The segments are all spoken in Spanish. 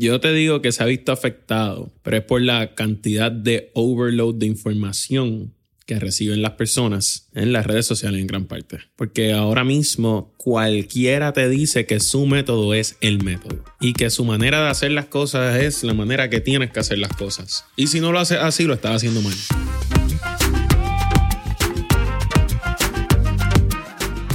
Yo te digo que se ha visto afectado, pero es por la cantidad de overload de información que reciben las personas en las redes sociales en gran parte. Porque ahora mismo cualquiera te dice que su método es el método y que su manera de hacer las cosas es la manera que tienes que hacer las cosas. Y si no lo haces así, lo estás haciendo mal.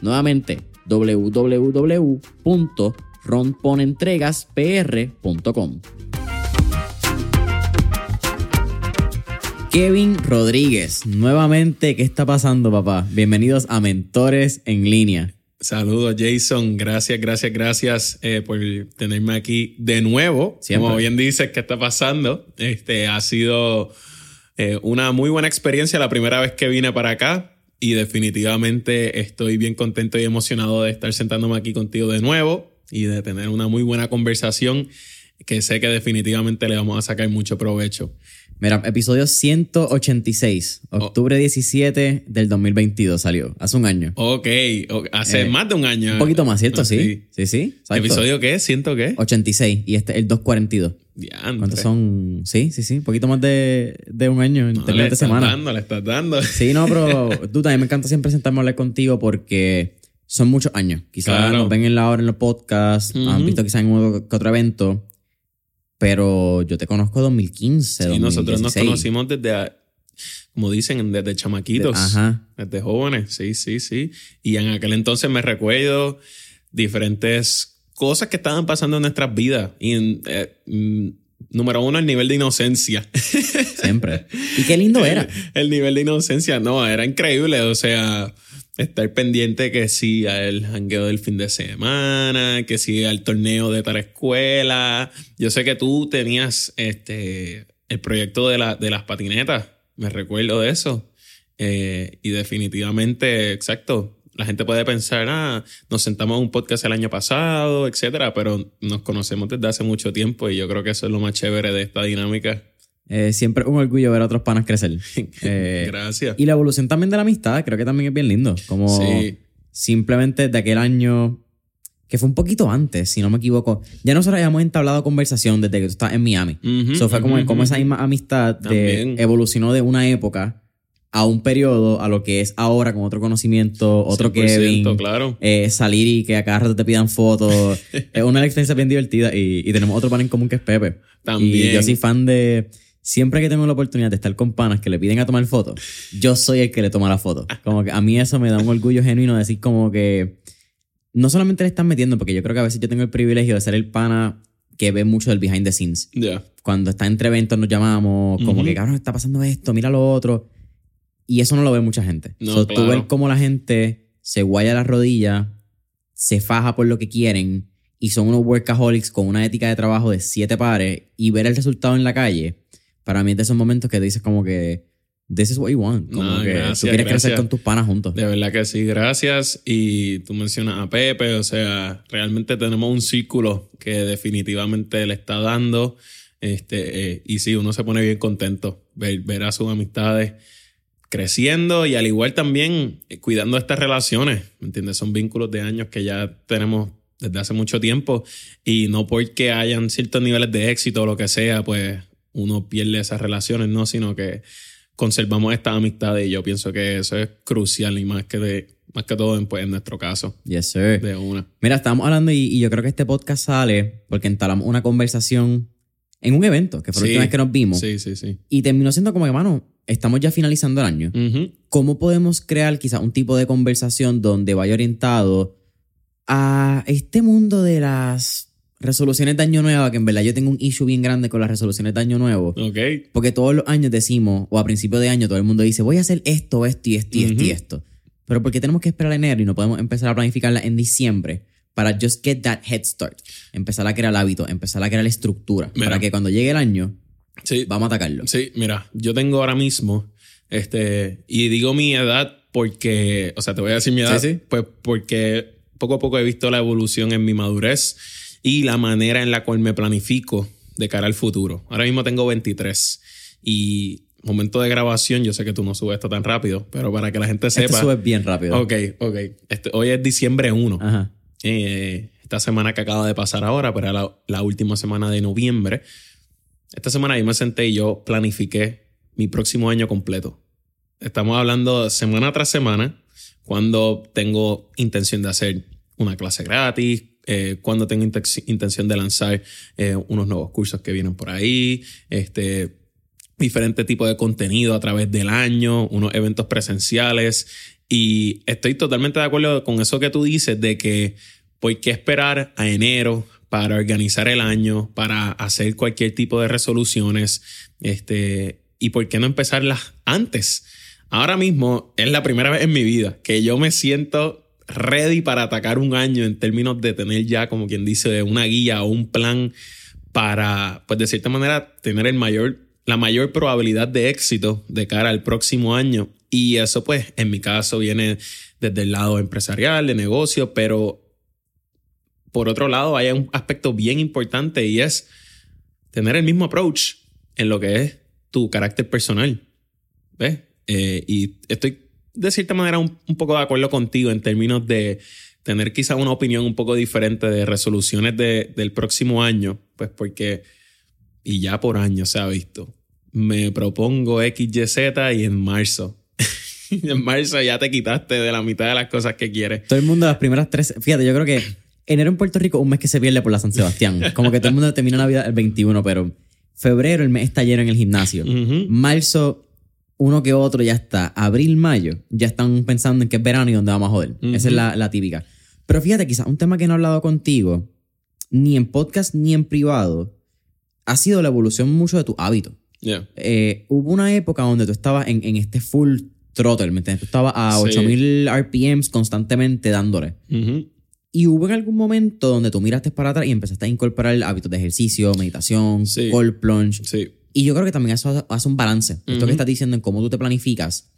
Nuevamente, www.romponentregaspr.com. Kevin Rodríguez, nuevamente, ¿qué está pasando, papá? Bienvenidos a Mentores en línea. Saludos, Jason. Gracias, gracias, gracias eh, por tenerme aquí de nuevo. Siempre. Como bien dices, ¿qué está pasando? Este ha sido eh, una muy buena experiencia la primera vez que vine para acá y definitivamente estoy bien contento y emocionado de estar sentándome aquí contigo de nuevo y de tener una muy buena conversación que sé que definitivamente le vamos a sacar mucho provecho. Mira, episodio 186, octubre 17 del 2022 salió, hace un año. Ok, hace Eh, más de un año. Un poquito más, ¿cierto? Ah, Sí. Sí, sí. ¿Episodio qué? ¿Siento qué? 86 y este el 242. Diantre. ¿Cuántos son? Sí, sí, sí. Un poquito más de, de un año en No, le términos de estás semana. dando, le estás dando. Sí, no, pero tú también me encanta siempre sentarme a hablar contigo porque son muchos años. Quizás Claro. nos ven en la hora en los podcasts, han Ujú. visto quizás en uno que otro evento, pero yo te conozco 2015, Y nosotros nos 2016. conocimos desde, como dicen, desde chamaquitos. Ajá. Desde jóvenes, sí, sí, sí. Y en aquel entonces me recuerdo diferentes cosas que estaban pasando en nuestras vidas. Y eh, mm, número uno, el nivel de inocencia. Siempre. Y qué lindo era. el nivel de inocencia, no, era increíble. O sea, estar pendiente que sí al jangueo del fin de semana, que sí al torneo de tal escuela. Yo sé que tú tenías este el proyecto de, la, de las patinetas, me recuerdo de eso. Eh, y definitivamente, exacto. La gente puede pensar, ah, nos sentamos en un podcast el año pasado, etcétera, pero nos conocemos desde hace mucho tiempo y yo creo que eso es lo más chévere de esta dinámica. Eh, siempre un orgullo ver a otros panas crecer. Eh, Gracias. y la evolución también de la amistad, creo que también es bien lindo. Como Sí. simplemente de aquel año, que fue un poquito antes, si no me equivoco. Ya nosotros habíamos entablado conversación desde que tú estás en Miami. Eso fue como, como esa misma amistad de, evolucionó de una época a un periodo a lo que es ahora con otro conocimiento, otro 100%, Kevin. claro. eh, salir y que a cada rato te pidan fotos. es una experiencia bien divertida y, y tenemos otro pan en común que es Pepe. También. Y yo soy fan de... Siempre que tengo la oportunidad de estar con panas que le piden a tomar fotos, yo soy el que le toma la foto. Como que a mí eso me da un orgullo genuino de decir como que no solamente le están metiendo, porque yo creo que a veces yo tengo el privilegio de ser el pana que ve mucho del behind the scenes. Ya. Cuando está entre eventos nos llamamos, como Ujú. que cabrón, está pasando esto, mira lo otro. Y eso no lo ve mucha gente. No, So, Tú claro. ver cómo la gente se guaya las rodillas, se faja por lo que quieren y son unos workaholics con una ética de trabajo de siete pares y ver el resultado en la calle, para mí es de esos momentos que dices como que this is what you want. Como No, que gracias, tú quieres crecer gracias. con tus panas juntos. De verdad que sí, gracias. Y tú mencionas a Pepe, o sea, realmente tenemos un círculo que definitivamente le está dando Este, eh, y sí, uno se pone bien contento ver, ver a sus amistades creciendo y al igual también eh, cuidando estas relaciones, ¿me entiendes? Son vínculos de años que ya tenemos desde hace mucho tiempo y no porque hayan ciertos niveles de éxito o lo que sea, pues uno pierde esas relaciones, no, sino que conservamos estas amistades y yo pienso que eso es crucial y más que de, más que todo en, pues, en nuestro caso. Yes, sir. De una. Mira, estábamos hablando y, y yo creo que este podcast sale porque entablamos una conversación en un evento, que fue la Sí. última vez que nos vimos. Sí, sí, sí. Y terminó siendo como que, mano, estamos ya finalizando el año. ¿Cómo podemos crear quizás un tipo de conversación donde vaya orientado a este mundo de las resoluciones de año nuevo? Que en verdad yo tengo un issue bien grande con las resoluciones de año nuevo. Ok. Porque todos los años decimos, o a principio de año todo el mundo dice, voy a hacer esto, esto y esto y esto y esto. Pero ¿por qué tenemos que esperar enero y no podemos empezar a planificarla en diciembre? Para just get that head start. Empezar a crear hábitos, empezar a crear estructura. Mira. Para que cuando llegue el año, Sí. vamos a atacarlo. Sí, mira, yo tengo ahora mismo, este, y digo mi edad porque, o sea, te voy a decir mi edad, Sí, sí. pues porque poco a poco he visto la evolución en mi madurez y la manera en la cual me planifico de cara al futuro. Ahora mismo tengo 23 y momento de grabación, yo sé que tú no subes esto tan rápido, pero para que la gente Esto sepa. sube bien rápido. Ok, ok. Este, hoy es diciembre 1. Ajá. Eh, esta semana que acaba de pasar ahora, pero era la, la última semana de noviembre. Esta semana yo me senté y yo planifiqué mi próximo año completo. Estamos hablando semana tras semana, cuando tengo intención de hacer una clase gratis, eh, cuando tengo inten- intención de lanzar eh, unos nuevos cursos que vienen por ahí, este, diferente tipo de contenido a través del año, unos eventos presenciales. Y estoy totalmente de acuerdo con eso que tú dices de que ¿por qué esperar a enero para organizar el año, para hacer cualquier tipo de resoluciones? Este, ¿Y por qué no empezarlas antes? Ahora mismo es la primera vez en mi vida que yo me siento ready para atacar un año en términos de tener ya, como quien dice, una guía o un plan para, pues de cierta manera, tener el mayor, la mayor probabilidad de éxito de cara al próximo año. Y eso, pues, en mi caso, viene desde el lado empresarial, de negocio, pero por otro lado, hay un aspecto bien importante y es tener el mismo approach en lo que es tu carácter personal. ¿Ves? Eh, y estoy de cierta manera un, poco de acuerdo contigo en términos de tener quizá una opinión un poco diferente de resoluciones de- del próximo año, pues porque, y ya por año se ha visto, me propongo XYZ y en marzo. en marzo ya te quitaste de la mitad de las cosas que quieres. Todo el mundo las primeras tres... Fíjate, yo creo que enero en Puerto Rico un mes que se pierde por la San Sebastián. Como que todo el mundo termina Navidad el 21, pero febrero el mes está lleno en el gimnasio. Ujú. Marzo, uno que otro ya está. Abril, mayo, ya están pensando en que es verano y dónde vamos a joder. Esa es la, la típica. Pero fíjate, quizás un tema que no he hablado contigo, ni en podcast ni en privado, ha sido la evolución mucho de tu hábito. Yeah. Eh, hubo una época donde tú estabas en, en este full throttle, ¿me entiendes? Tú estabas a Sí. 8000 RPMs constantemente dándole. Ujú. Y hubo en algún momento donde tú miraste para atrás y empezaste a incorporar hábitos de ejercicio, meditación, Sí. cold plunge. Sí. Y yo creo que también eso hace un balance. Esto Ujú. que estás diciendo en cómo tú te planificas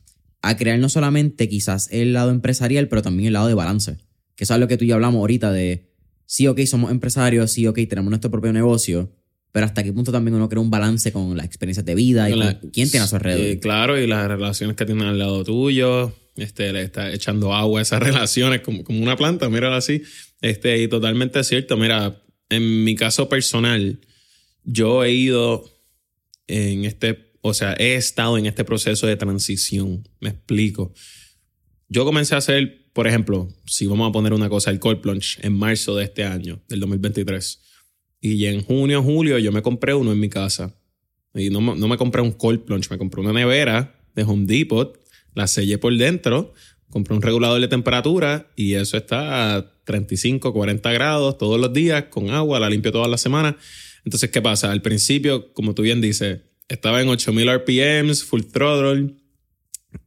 a crear no solamente quizás el lado empresarial, pero también el lado de balance. Que eso es lo que tú y yo hablamos ahorita de, sí, ok, somos empresarios, sí, ok, tenemos nuestro propio negocio, pero hasta qué punto también uno crea un balance con las experiencias de vida y Con con la- quién tiene a su alrededor. Eh, claro, y las relaciones que tienen al lado tuyo. Este, le está echando agua a esas relaciones como, como una planta, míralo así. Este, y totalmente cierto. Mira, en mi caso personal, yo he ido en este, o sea, he estado en este proceso de transición. Me explico. Yo comencé a hacer, por ejemplo, si vamos a poner una cosa, el cold plunge en marzo de este año, del 2023. Y en junio, julio, yo me compré uno en mi casa. Y no, no me compré un cold plunge, me compré una nevera de Home Depot, la sellé por dentro, compré un regulador de temperatura y eso está a 35, 40 grados todos los días con agua, la limpio todas las semanas. Entonces, ¿qué pasa? Al principio, como tú bien dices, estaba en 8000 RPMs, full throttle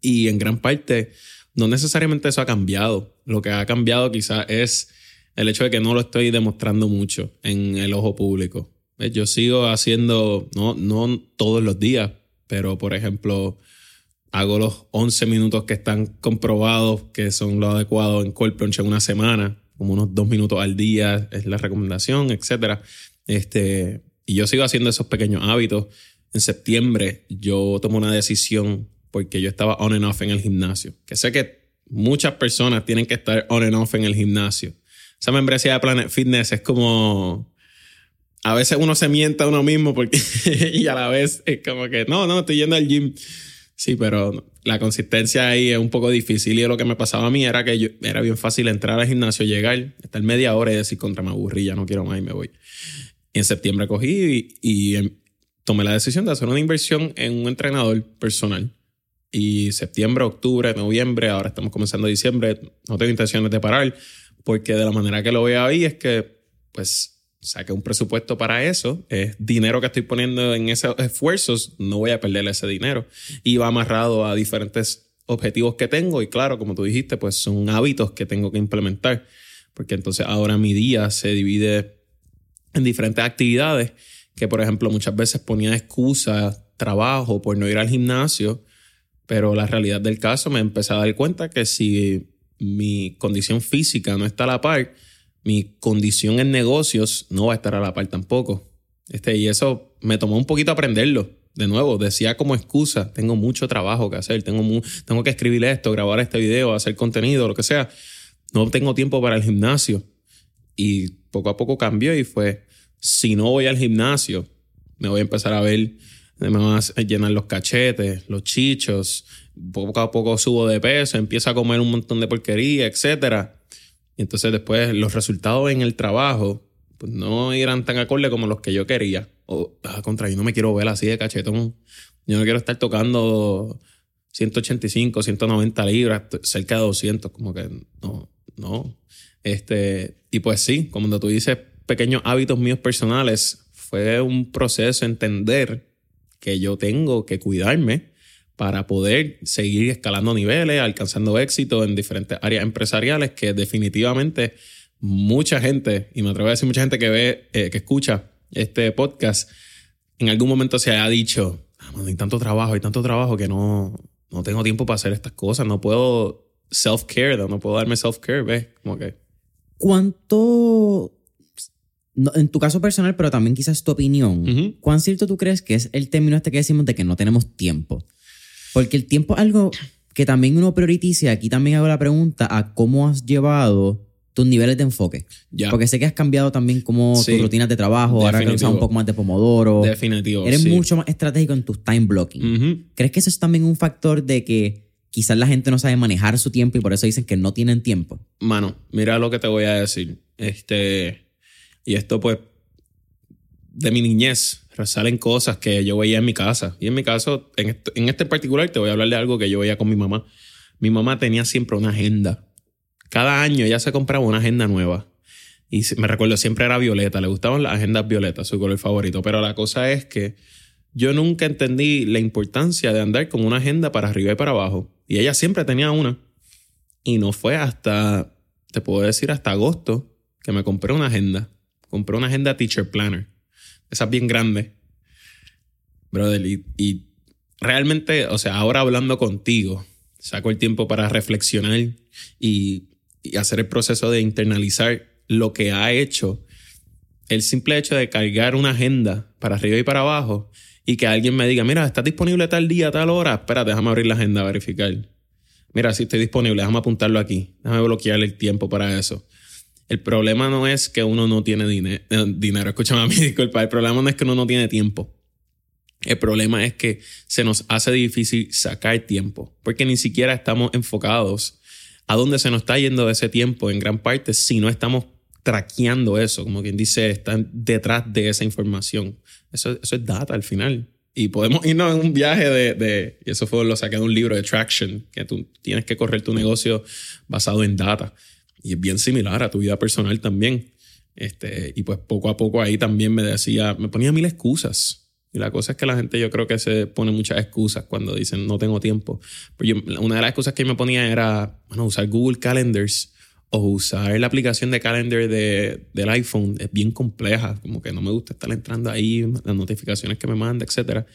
y en gran parte no necesariamente eso ha cambiado. Lo que ha cambiado quizás es el hecho de que no lo estoy demostrando mucho en el ojo público. ¿Ves? Yo sigo haciendo, no, no todos los días, pero por ejemplo, hago los 11 minutos que están comprobados que son los adecuados en cold plunge en una semana, como unos dos minutos al día es la recomendación, etcétera. Este, y yo sigo haciendo esos pequeños hábitos. En septiembre yo tomo una decisión porque yo estaba on and off en el gimnasio. Que sé que muchas personas tienen que estar on and off en el gimnasio. Esa membresía de Planet Fitness es como... A veces uno se mienta a uno mismo porque y a la vez es como que no, no, estoy yendo al gym. Sí, pero la consistencia ahí es un poco difícil y lo que me pasaba a mí era que yo, era bien fácil entrar al gimnasio, llegar, estar media hora y decir contra me aburrí, ya no quiero más y me voy. Y en septiembre cogí y, em, tomé la decisión de hacer una inversión en un entrenador personal. Y septiembre, octubre, noviembre, ahora estamos comenzando diciembre, no tengo intenciones de parar, porque de la manera que lo veo ahí es que, pues, saqué un presupuesto para eso, es dinero que estoy poniendo en esos esfuerzos, no voy a perder ese dinero. Y va amarrado a diferentes objetivos que tengo y claro, como tú dijiste, pues son hábitos que tengo que implementar, porque entonces ahora mi día se divide en diferentes actividades que, por ejemplo, muchas veces ponía excusa, trabajo por no ir al gimnasio, pero la realidad del caso me empecé a dar cuenta que si mi condición física no está a la par, mi condición en negocios no va a estar a la par tampoco. Este, y eso me tomó un poquito aprenderlo. De nuevo, decía como excusa, tengo mucho trabajo que hacer, tengo, tengo que escribir esto, grabar este video, hacer contenido, lo que sea. No tengo tiempo para el gimnasio. Y poco a poco cambió y fue, si no voy al gimnasio, me voy a empezar a ver, me van a llenar los cachetes, los chichos, poco a poco subo de peso, empiezo a comer un montón de porquería, etc. Y entonces después los resultados en el trabajo pues no eran tan acordes como los que yo quería. O, ah, contra, yo no me quiero ver así de cachetón. Yo no quiero estar tocando 185, 190 libras, cerca de 200, como que no, no. Este, y pues sí, como tú dices, pequeños hábitos míos personales, fue un proceso entender que yo tengo que cuidarme para poder seguir escalando niveles, alcanzando éxito en diferentes áreas empresariales que definitivamente mucha gente, y me atrevo a decir mucha gente que ve, eh, que escucha este podcast, en algún momento se ha dicho, ah, hay tanto trabajo, hay tanto trabajo que no, no tengo tiempo para hacer estas cosas, no puedo self-care, no puedo darme self-care, ¿ves? Como que... ¿Cuánto en tu caso personal, pero también quizás tu opinión, ¿cuán cierto tú crees que es el término este que decimos de que no tenemos tiempo? Porque el tiempo es algo que también uno prioriza. Aquí también hago la pregunta a cómo has llevado tus niveles de enfoque. Porque sé que has cambiado también como tus rutinas de trabajo, ahora que usas un poco más de Pomodoro. Definitivo. Eres mucho más estratégico en tus time blocking. ¿Crees que eso es también un factor de que quizás la gente no sabe manejar su tiempo y por eso dicen que no tienen tiempo? Mano, mira lo que te voy a decir. Este y esto pues de mi niñez salen cosas que yo veía en mi casa. Y en mi caso, en, en este particular te voy a hablar de algo que yo veía con mi mamá. Mi mamá tenía siempre una agenda. Cada año ella se compraba una agenda nueva. Y me recuerdo, siempre era violeta. Le gustaban las agendas violetas, su color favorito. Pero la cosa es que yo nunca entendí la importancia de andar con una agenda para arriba y para abajo. Y ella siempre tenía una. Y no fue hasta, te puedo decir, hasta agosto que me compré una agenda compré una agenda Teacher Planner. Esa es bien grande. Brother, y, realmente, o sea, ahora hablando contigo, saco el tiempo para reflexionar y, hacer el proceso de internalizar lo que ha hecho. El simple hecho de cargar una agenda para arriba y para abajo y que alguien me diga, mira, ¿estás disponible tal día, tal hora? Espera, déjame abrir la agenda verificar. Mira, si estoy disponible, déjame apuntarlo aquí. Déjame bloquear el tiempo para eso. El problema no es que uno no tiene dinero, eh, dinero, escúchame a mí, disculpa, el problema no es que uno no tiene tiempo. El problema es que se nos hace difícil sacar tiempo, porque ni siquiera estamos enfocados a dónde se nos está yendo ese tiempo en gran parte si no estamos traqueando eso, como quien dice, están detrás de esa información. Eso, eso es data al final. Y podemos irnos en un viaje de, y eso fue lo saqué de un libro de Traction, que tú tienes que correr tu negocio basado en data. Y es bien similar a tu vida personal también. Este, y pues poco a poco ahí también me decía, me ponía mil excusas. Y la cosa es que la gente yo creo que se pone muchas excusas cuando dicen no tengo tiempo. Pero yo, una de las excusas que me ponía era, bueno, usar Google Calendars o usar la aplicación de calendar de, del iPhone es bien compleja. Como que no me gusta estar entrando ahí, las notificaciones que me manda, etc.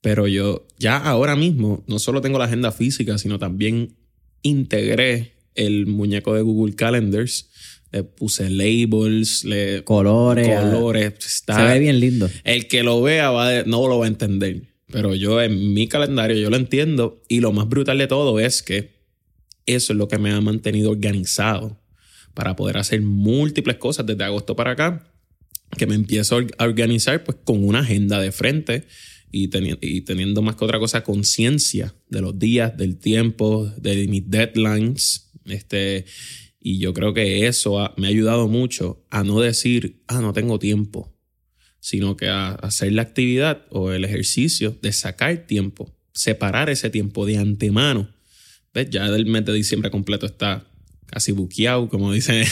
Pero yo ya ahora mismo no solo tengo la agenda física, sino también integré el muñeco de Google Calendars le puse labels, le Colores. colores. Está, Se ve bien lindo. El que lo vea va de- no lo va a entender. Pero yo en mi calendario yo lo entiendo. Y lo más brutal de todo es que eso es lo que me ha mantenido organizado para poder hacer múltiples cosas desde agosto para acá. Que me empiezo a organizar pues con una agenda de frente y, teni- y teniendo más que otra cosa conciencia de los días, del tiempo, de mis deadlines. Este, y yo creo que eso me ha ayudado mucho a no decir, ah, no tengo tiempo sino que a hacer la actividad o el ejercicio de sacar tiempo, separar ese tiempo de antemano. ¿Ves? Ya el mes de diciembre completo está casi buqueado, como dicen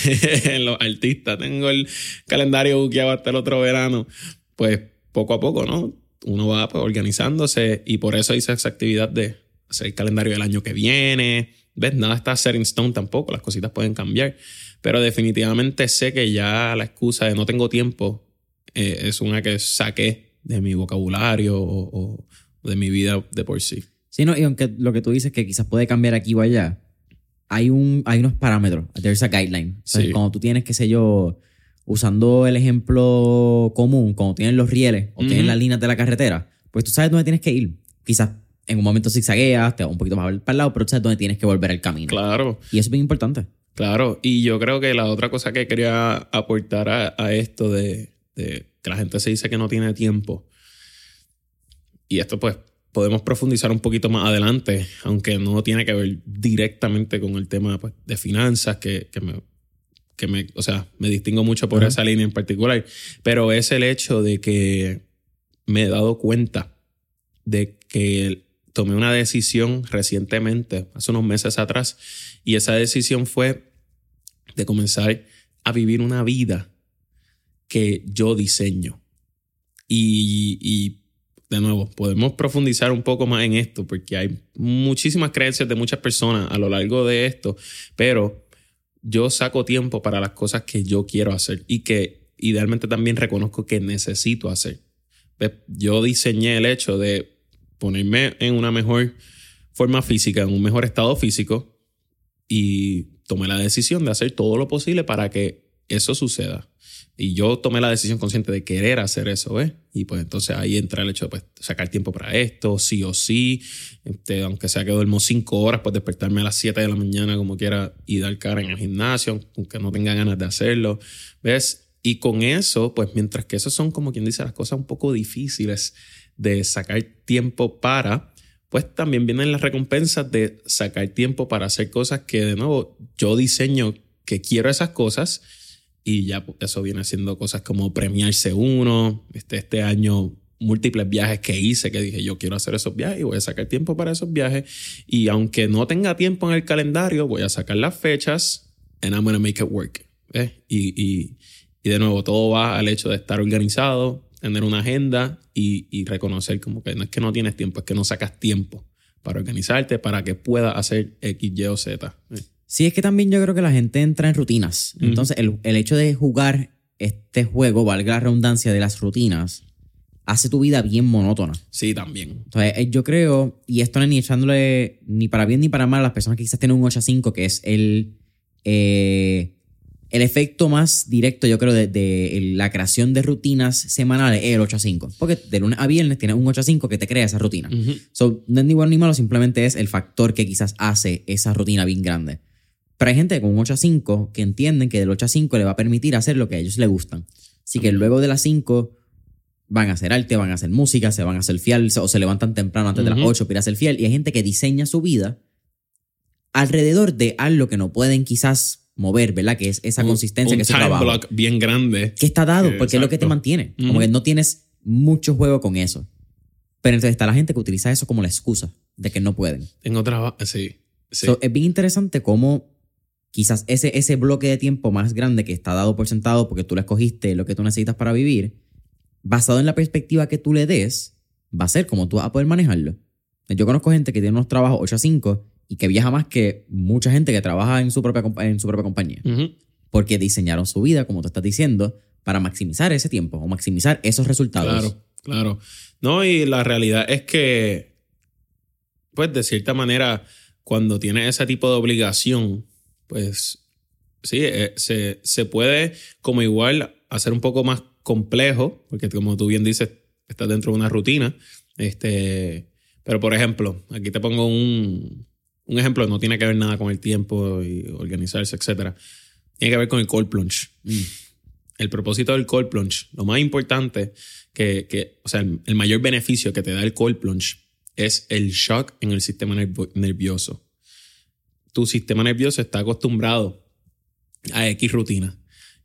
los artistas. Tengo el calendario buqueado hasta el otro verano. Pues poco a poco, ¿no? Uno va pues, organizándose y por eso hice esa actividad de hacer el calendario del año que viene. ¿Ves? Nada está set in stone tampoco, las cositas pueden cambiar. Pero definitivamente sé que ya la excusa de no tengo tiempo eh, es una que saqué de mi vocabulario o, o de mi vida de por sí. Sí, no, y aunque lo que tú dices que quizás puede cambiar aquí o allá, hay, un, hay unos parámetros. There's a guideline. Entonces, Sí. cuando tú tienes, qué sé yo, usando el ejemplo común, cuando tienes los rieles o tienes Ujú. las líneas de la carretera, pues tú sabes dónde tienes que ir. Quizás en un momento zigzagueas, te vas un poquito más para el lado, pero sabes dónde tienes que volver al camino. Claro, Y eso es bien importante. claro. Y yo creo que la otra cosa que quería aportar a, a esto de, de que la gente se dice que no tiene tiempo, y esto pues podemos profundizar un poquito más adelante, aunque no tiene que ver directamente con el tema pues, de finanzas, que, que me, que me, o sea, me distingo mucho por Ajá. esa línea en particular, pero es el hecho de que me he dado cuenta de que tomé una decisión recientemente, hace unos meses atrás, y esa decisión fue de comenzar a vivir una vida que yo diseño. Y, y, de nuevo, podemos profundizar un poco más en esto, porque hay muchísimas creencias de muchas personas a lo largo de esto, pero yo saco tiempo para las cosas que yo quiero hacer y que idealmente también reconozco que necesito hacer. Yo diseñé el hecho de ponerme en una mejor forma física, en un mejor estado físico y tomé la decisión de hacer todo lo posible para que eso suceda. Y yo tomé la decisión consciente de querer hacer eso, ¿ves? Y pues entonces ahí entra el hecho de pues, sacar tiempo para esto, sí o sí. Este, aunque sea que duermo cinco horas, pues despertarme a las 7 de la mañana como quiera y dar cara en el gimnasio, aunque no tenga ganas de hacerlo, ¿ves? Y con eso, pues mientras que eso son como quien dice las cosas un poco difíciles de sacar tiempo para, pues también vienen las recompensas de sacar tiempo para hacer cosas que de nuevo yo diseño que quiero esas cosas y ya eso viene siendo cosas como premiarse uno, este, este año múltiples viajes que hice que dije yo quiero hacer esos viajes y voy a sacar tiempo para esos viajes y aunque no tenga tiempo en el calendario voy a sacar las fechas and I'm gonna make it work ¿ves? Y, y, y de nuevo todo va al hecho de estar organizado tener una agenda y, y reconocer como que no es que no tienes tiempo es que no sacas tiempo para organizarte para que puedas hacer X, Y o Z. Sí, es que también yo creo que la gente entra en rutinas. Entonces, el, el hecho de jugar este juego, valga la redundancia de las rutinas, hace tu vida bien monótona. sí también Entonces, eh, yo creo, y esto no es ni echándole ni para bien ni para mal a las personas que quizás tienen un 8 a 5, que es el, eh, el efecto más directo, yo creo, de, la creación de rutinas semanales, es el 8 a 5. Porque de lunes a viernes tienes un 8 a 5 que te crea esa rutina. Ujú. So, no es ni bueno ni malo, simplemente es el factor que quizás hace esa rutina bien grande. Pero hay gente con un 8 a 5 que entienden que del 8 a 5 le va a permitir hacer lo que a ellos les gustan. Así que luego de las 5 van a hacer arte, van a hacer música, se van a hacer fiel o se levantan temprano antes de las Ujú. 8 para hacer fiel. Y hay gente que diseña su vida alrededor de algo que no pueden quizás mover, ¿verdad? Que es esa Un- consistencia un que su time trabajo. block bien grande Que está dado, porque es lo que te mantiene. Como que no tienes mucho juego con eso. Pero entonces está la gente que utiliza eso como la excusa de que no pueden. Tengo trabajo. Sí. sí. So, es bien interesante cómo quizás ese, ese bloque de tiempo más grande que está dado por sentado porque tú lo escogiste, lo que tú necesitas para vivir, basado en la perspectiva que tú le des, va a ser como tú vas a poder manejarlo. Yo conozco gente que tiene unos trabajos 8 a 5 y que viaja más que mucha gente que trabaja en su propia, en su propia compañía. Porque diseñaron su vida, como tú estás diciendo, para maximizar ese tiempo o maximizar esos resultados. Claro, claro. No, y la realidad es que, pues de cierta manera, cuando tienes ese tipo de obligación, pues sí, eh, se, se puede como igual hacer un poco más complejo, porque como tú bien dices, estás dentro de una rutina. Este, pero por ejemplo, aquí te pongo un, un ejemplo, no tiene que ver nada con el tiempo y organizarse, etcétera. Tiene que ver con el cold plunge. Mm. El propósito del cold plunge, lo más importante que, que o sea, el, mayor beneficio que te da el cold plunge es el shock en el sistema nervioso. Tu sistema nervioso está acostumbrado a X rutina.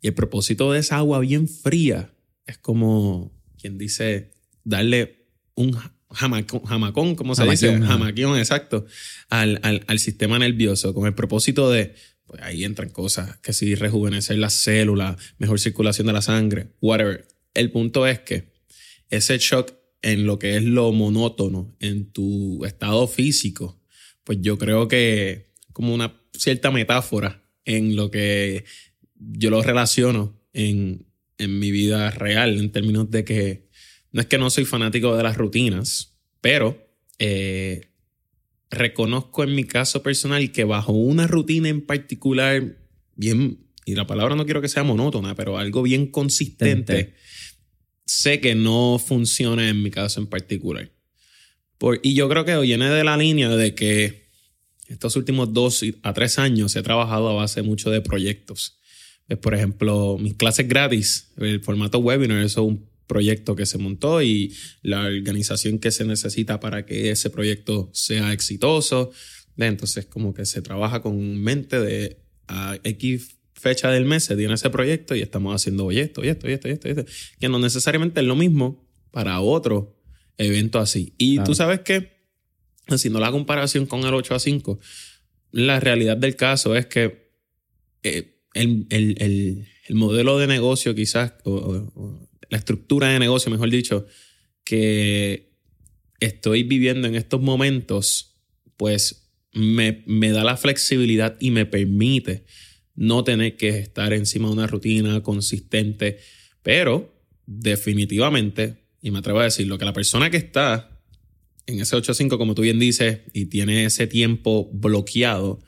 Y el propósito de esa agua bien fría es como quien dice darle un jamacón, jamacón ¿cómo se dice? Jamaquión, exacto, al, al, al, sistema nervioso, con el propósito de, pues ahí entran cosas, que si rejuvenecer las células, mejor circulación de la sangre, whatever. El punto es que ese shock en lo que es lo monótono, en tu estado físico, pues yo creo que como una cierta metáfora en lo que yo lo relaciono en, en mi vida real, en términos de que no es que no soy fanático de las rutinas, pero eh, reconozco en mi caso personal que bajo una rutina en particular, bien, y la palabra no quiero que sea monótona, pero algo bien consistente, sé que no funciona en mi caso en particular. Por, y yo creo que viene de la línea de que estos últimos dos a tres años he trabajado a base mucho de proyectos. Por ejemplo, mis clases gratis, el formato webinar, eso es un proyecto que se montó y la organización que se necesita para que ese proyecto sea exitoso. Entonces, como que se trabaja con mente de a X fecha del mes se tiene ese proyecto y estamos haciendo esto, y esto, y esto, y esto, y esto, que no necesariamente es lo mismo para otro evento así. Y tú sabes que, haciendo la comparación con el 8 a 5, la realidad del caso es que eh, el, el, el, el, modelo de negocio quizás, o, la estructura de negocio, mejor dicho, que estoy viviendo en estos momentos, pues me, me da la flexibilidad y me permite no tener que estar encima de una rutina consistente, pero definitivamente, y me atrevo a decir, lo que la persona que está en ese 8-5, como tú bien dices, y tiene ese tiempo bloqueado,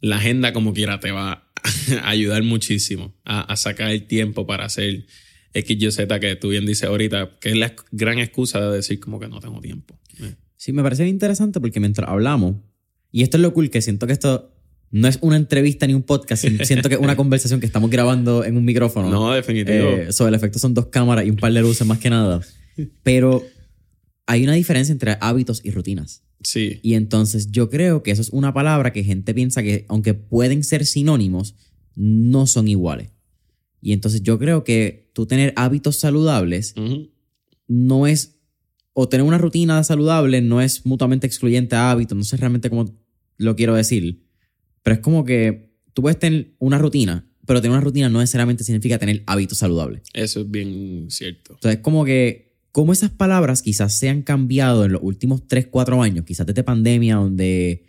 la agenda como quiera te va a ayudar muchísimo a, a sacar el tiempo para hacer Z que tú bien dices ahorita, que es la gran excusa de decir como que no tengo tiempo. Sí, me parece interesante porque mientras hablamos, y esto es lo cool, que siento que esto no es una entrevista ni un podcast, siento que es una conversación que estamos grabando en un micrófono. No, definitivo. Eh, sobre el efecto son dos cámaras y un par de luces más que nada. Pero hay una diferencia entre hábitos y rutinas. Sí. Y entonces yo creo que eso es una palabra que gente piensa que, aunque pueden ser sinónimos, no son iguales. Y entonces yo creo que tú tener hábitos saludables no es, o tener una rutina saludable no es mutuamente excluyente a hábitos, no sé realmente cómo lo quiero decir, pero es como que tú puedes tener una rutina, pero tener una rutina no necesariamente significa tener hábitos saludables. Eso es bien cierto. Entonces es como que, como esas palabras quizás se han cambiado en los últimos 3, 4 años, quizás desde pandemia, donde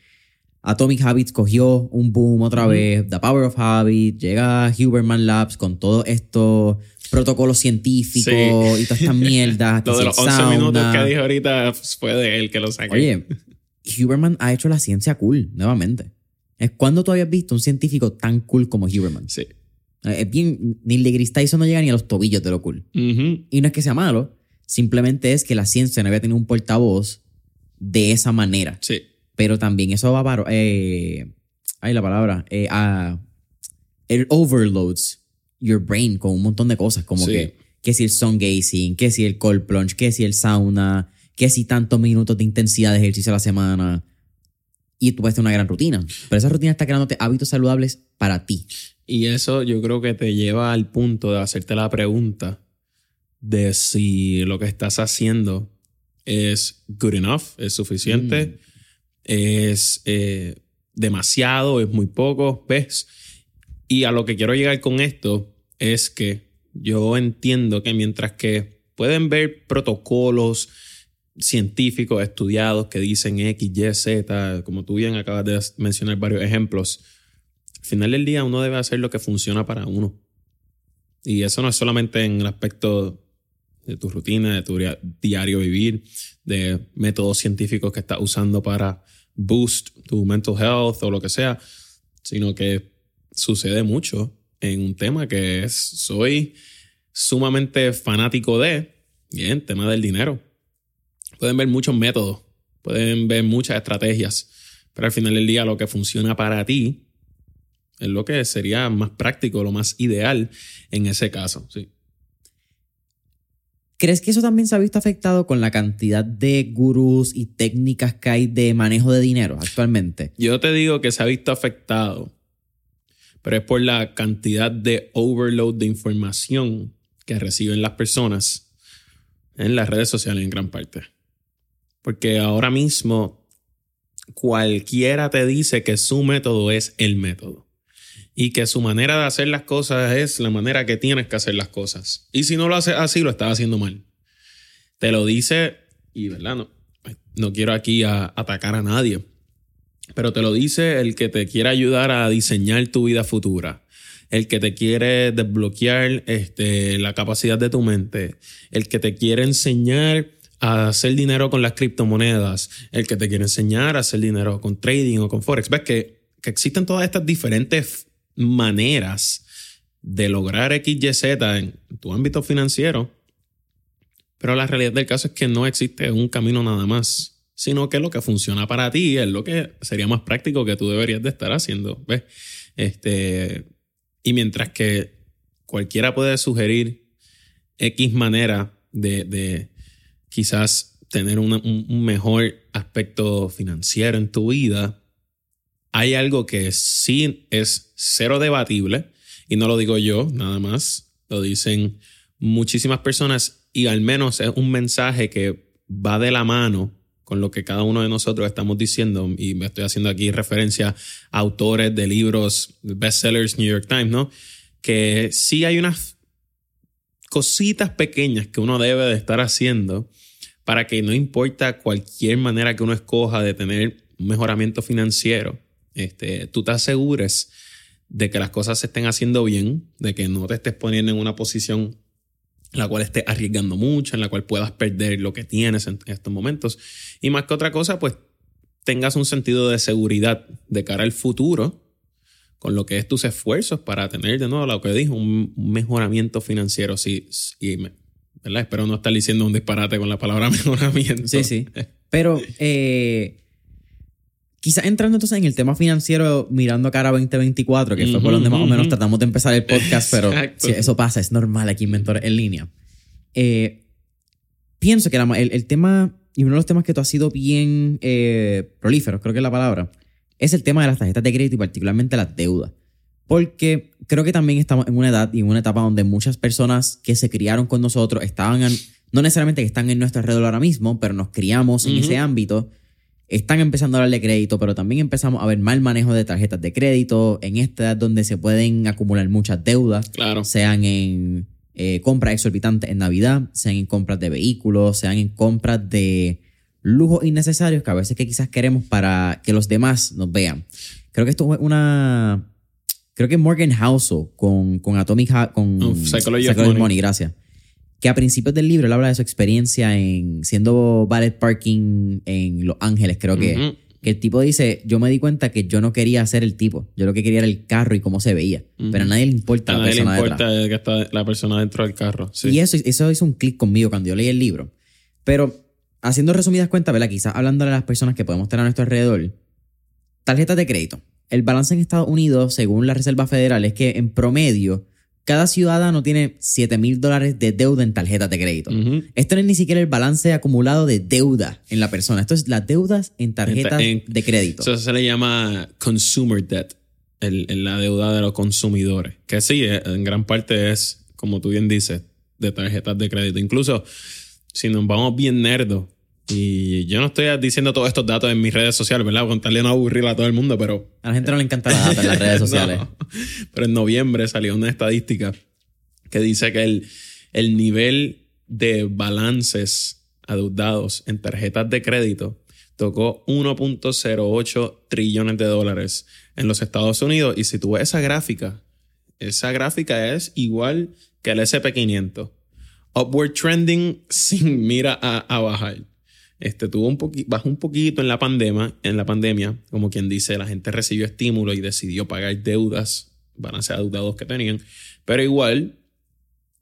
Atomic Habits cogió un boom otra vez, The Power of Habit, llega Huberman Labs con todo esto protocolos científicos y toda esta mierda. Lo de los 11 minutos que dije ahorita fue de él que lo saqué. Oye, Huberman ha hecho la ciencia cool, nuevamente. Es cuando tú habías visto un científico tan cool como Huberman. Sí. Eh, es bien, ni el Tyson no llega ni a los tobillos de lo cool. Y no es que sea malo, simplemente es que la ciencia no había tenido un portavoz de esa manera. Sí. Pero también eso va para. Eh, ay, la palabra. Eh, el overloads your brain con un montón de cosas, como que, que si el sun gazing, que si el cold plunge, que si el sauna, que si tantos minutos de intensidad de ejercicio a la semana. Y tú puedes tener una gran rutina. Pero esa rutina está creándote hábitos saludables para ti. Y eso yo creo que te lleva al punto de hacerte la pregunta de si lo que estás haciendo es good enough, es suficiente. Mm es eh, demasiado, es muy poco, ¿ves? Y a lo que quiero llegar con esto es que yo entiendo que mientras que pueden ver protocolos científicos estudiados que dicen X, Y, Z, como tú bien acabas de mencionar varios ejemplos, al final del día uno debe hacer lo que funciona para uno. Y eso no es solamente en el aspecto de tu rutina, de tu diario vivir, de métodos científicos que estás usando para boost tu mental health o lo que sea, sino que sucede mucho en un tema que soy sumamente fanático de, y el tema del dinero. Pueden ver muchos métodos, pueden ver muchas estrategias, pero al final del día lo que funciona para ti es lo que sería más práctico, lo más ideal en ese caso. Sí. ¿Crees que eso también se ha visto afectado con la cantidad de gurús y técnicas que hay de manejo de dinero actualmente? Yo te digo que se ha visto afectado, pero es por la cantidad de overload de información que reciben las personas en las redes sociales en gran parte. Porque ahora mismo cualquiera te dice que su método es el método y que su manera de hacer las cosas es la manera que tienes que hacer las cosas. Y si no lo haces así, lo estás haciendo mal. Te lo dice, y verdad, no, no quiero aquí atacar a nadie, pero te lo dice el que te quiere ayudar a diseñar tu vida futura, el que te quiere desbloquear este, la capacidad de tu mente, el que te quiere enseñar a hacer dinero con las criptomonedas, el que te quiere enseñar a hacer dinero con trading o con forex. Ves que, que existen todas estas diferentes maneras de lograr XYZ en tu ámbito financiero, pero la realidad del caso es que no existe un camino nada más, sino que lo que funciona para ti es lo que sería más práctico que tú deberías de estar haciendo. ¿ves? Este, y mientras que cualquiera puede sugerir X manera de, quizás tener un mejor aspecto financiero en tu vida, hay algo que sí es cero debatible, y no lo digo yo nada más, lo dicen muchísimas personas, y al menos es un mensaje que va de la mano con lo que cada uno de nosotros estamos diciendo, y me estoy haciendo aquí referencia a autores de libros, bestsellers, New York Times, ¿no? Que sí hay unas cositas pequeñas que uno debe de estar haciendo para que no importa cualquier manera que uno escoja de tener un mejoramiento financiero, este, tú te asegures de que las cosas se estén haciendo bien, de que no te estés poniendo en una posición en la cual estés arriesgando mucho, en la cual puedas perder lo que tienes en estos momentos. Y más que otra cosa, pues tengas un sentido de seguridad de cara al futuro con lo que es tus esfuerzos para tener de nuevo lo que dijo, un mejoramiento financiero. Sí, y ¿verdad? Espero no estar diciendo un disparate con la palabra mejoramiento. Sí, sí. Pero eh, Quizás entrando entonces en el tema financiero, mirando cara a 2024, que fue por donde más o menos tratamos de empezar el podcast, pero si eso pasa, es normal aquí en Mentores en línea. Eh, pienso que el, tema, y uno de los temas que tú has sido bien eh, prolífero, creo que es la palabra, es el tema de las tarjetas de crédito y particularmente las deudas. Porque creo que también estamos en una edad y en una etapa donde muchas personas que se criaron con nosotros estaban, no necesariamente que están en nuestro alrededor ahora mismo, pero nos criamos en ese ámbito están empezando a darle crédito, pero también empezamos a ver mal manejo de tarjetas de crédito en esta edad donde se pueden acumular muchas deudas, claro. sean en eh, compras exorbitantes en Navidad, sean en compras de vehículos, sean en compras de lujos innecesarios que a veces que quizás queremos para que los demás nos vean. Creo que esto es una... Creo que Morgan Housel con, con Atomic... con Psychology, Money, gracias que a principios del libro él habla de su experiencia en siendo ballet parking en Los Ángeles, creo que. Que el tipo dice, yo me di cuenta que yo no quería ser el tipo, yo lo que quería era el carro y cómo se veía, pero a nadie le importa a la nadie persona le importa que está la persona dentro del carro. Y eso, eso hizo un clic conmigo cuando yo leí el libro. Pero haciendo resumidas cuentas, ¿verdad? Quizás hablando de las personas que podemos tener a nuestro alrededor, tarjetas de crédito. El balance en Estados Unidos, según la Reserva Federal, es que en promedio cada ciudadano tiene 7 mil dólares de deuda en tarjetas de crédito. Esto no es ni siquiera el balance acumulado de deuda en la persona. Esto es las deudas en tarjetas de crédito. Eso se le llama consumer debt, el, la deuda de los consumidores. Que sí, eh, en gran parte es, como tú bien dices, de tarjetas de crédito. Incluso si nos vamos bien nerdos, y yo no estoy diciendo todos estos datos en mis redes sociales, ¿verdad? Con tal de no aburrir a todo el mundo, pero... A la gente no le encanta la data en las redes sociales. Pero en noviembre salió una estadística que dice que el, el nivel de balances adeudados en tarjetas de crédito tocó 1.08 trillones de dólares en los Estados Unidos. Y si tú ves esa gráfica, esa gráfica es igual que el SP500. Upward trending sin mira a, a bajar. Este, tuvo un bajó un poquito en la pandemia, en la pandemia, como quien dice, la gente recibió estímulo y decidió pagar deudas balance adeudados que tenían. Pero igual,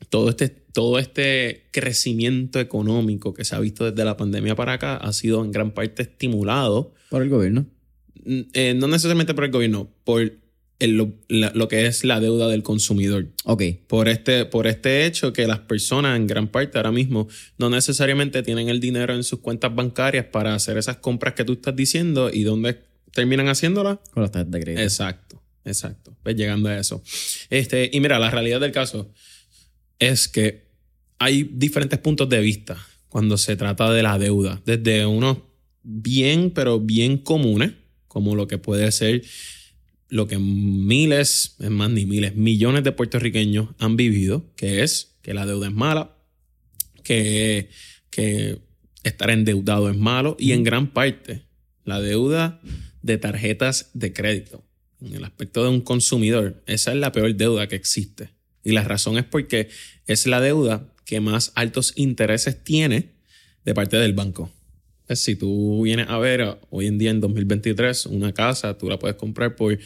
todo este, todo este crecimiento económico que se ha visto desde la pandemia para acá ha sido en gran parte estimulado. Por el gobierno. Eh, no necesariamente por el gobierno, por lo, lo, que es la deuda del consumidor. Ok. Por este, por este hecho que las personas en gran parte ahora mismo no necesariamente tienen el dinero en sus cuentas bancarias para hacer esas compras que tú estás diciendo y dónde terminan haciéndolas. Con las tarjetas de crédito. Exacto, exacto. Pues llegando a eso. Este, y mira, la realidad del caso es que hay diferentes puntos de vista cuando se trata de la deuda. Desde unos bien, pero bien comunes, como lo que puede ser lo que miles, es más ni miles, millones de puertorriqueños han vivido, que es que la deuda es mala, que, que estar endeudado es malo y en gran parte la deuda de tarjetas de crédito. En el aspecto de un consumidor, esa es la peor deuda que existe. Y la razón es porque es la deuda que más altos intereses tiene de parte del banco si tú vienes a ver hoy en día en 2023 una casa, tú la puedes comprar por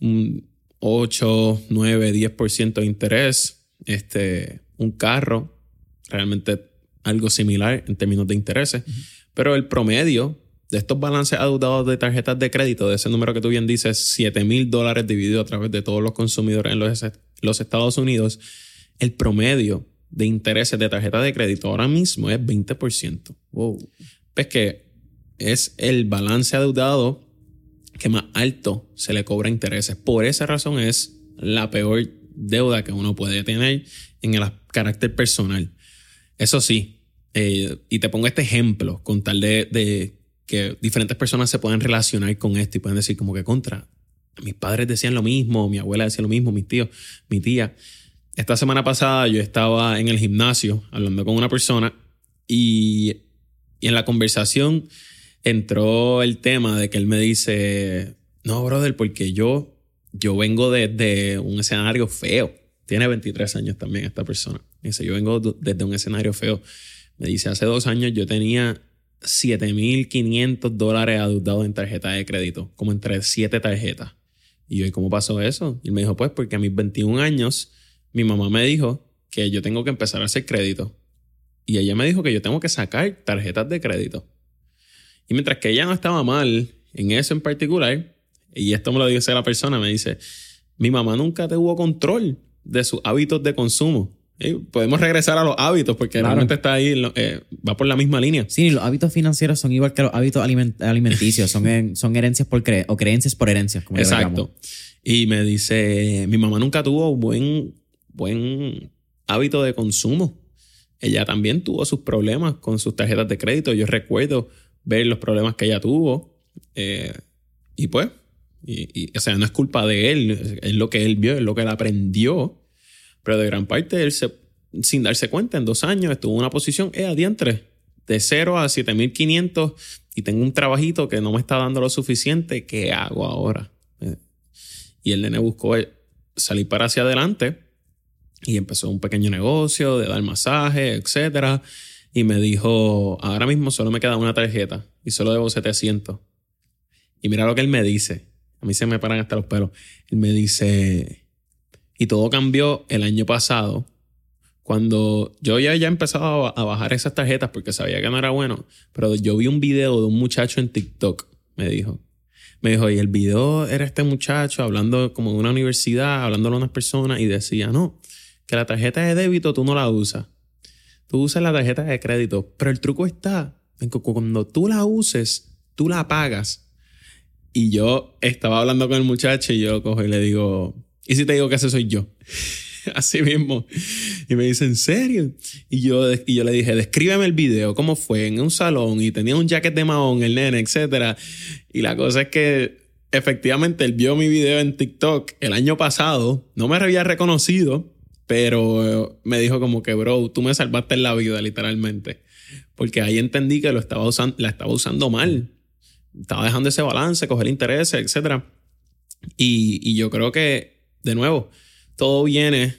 un 8, 9, 10% de interés. Este, un carro, realmente algo similar en términos de intereses. Pero el promedio de estos balances adeudados de tarjetas de crédito, de ese número que tú bien dices, 7 mil dólares dividido a través de todos los consumidores en los, los Estados Unidos, el promedio de intereses de tarjetas de crédito ahora mismo es 20%. Wow es que es el balance adeudado que más alto se le cobra intereses. Por esa razón es la peor deuda que uno puede tener en el carácter personal. Eso sí, eh, y te pongo este ejemplo con tal de, que diferentes personas se puedan relacionar con esto y pueden decir como que contra. Mis padres decían lo mismo, mi abuela decía lo mismo, mis tíos, mi tía. Esta semana pasada yo estaba en el gimnasio hablando con una persona y y en la conversación entró el tema de que él me dice, no, brother, porque yo, yo vengo desde un escenario feo. Tiene 23 años también esta persona. Dice, yo vengo desde un escenario feo. Me dice, hace dos años yo tenía 7.500 dólares adeudados en tarjeta de crédito, como entre siete tarjetas. Y yo, ¿y cómo pasó eso? Y él me dijo, pues porque a mis 21 años mi mamá me dijo que yo tengo que empezar a hacer crédito y ella me dijo que yo tengo que sacar tarjetas de crédito. Y mientras que ella no estaba mal en eso en particular, y esto me lo dice la persona, me dice, mi mamá nunca tuvo control de sus hábitos de consumo. podemos regresar a los hábitos porque realmente está ahí, eh, va por la misma línea. Sí, los hábitos financieros son igual que los hábitos alimenticios, son, son herencias por cre o creencias por herencias. Como Exacto. Y me dice, mi mamá nunca tuvo buen, buen hábito de consumo ella también tuvo sus problemas con sus tarjetas de crédito. Yo recuerdo ver los problemas que ella tuvo. Eh, y pues, y, o sea, no es culpa de él, es lo que él vio, es lo que él aprendió. Pero de gran parte, él sin darse cuenta, en dos años estuvo en una posición, eh, adiantre, de 0 a 7500 y tengo un trabajito que no me está dando lo suficiente, ¿qué hago ahora? Eh, y el nene buscó salir para hacia adelante y empezó un pequeño negocio de dar masaje, etc. Y me dijo, ahora mismo solo me queda una tarjeta y solo debo 700. Y mira lo que él me dice. A mí se me paran hasta los pelos. Él me dice, y todo cambió el año pasado, cuando yo ya, ya empezaba a bajar esas tarjetas porque sabía que no era bueno, pero yo vi un video de un muchacho en TikTok, me dijo. Me dijo, y el video era este muchacho hablando como de una universidad, hablándole a unas personas y decía, no, que la tarjeta de débito tú no la usas. Tú usas la tarjeta de crédito. Pero el truco está en que cuando tú la uses, tú la pagas. Y yo estaba hablando con el muchacho y yo cojo y le digo, ¿y si te digo que ese soy yo? Así mismo. Y me dice, ¿en serio? Y yo, y yo le dije, descríbeme el video, cómo fue, en un salón y tenía un jacket de mahón, el nene, etc. Y la cosa es que efectivamente él vio mi video en TikTok el año pasado, no me había reconocido, pero me dijo como que, bro, tú me salvaste la vida, literalmente. Porque ahí entendí que lo estaba usando, la estaba usando mal. Estaba dejando ese balance, coger intereses, etc. Y, y yo creo que, de nuevo, todo viene,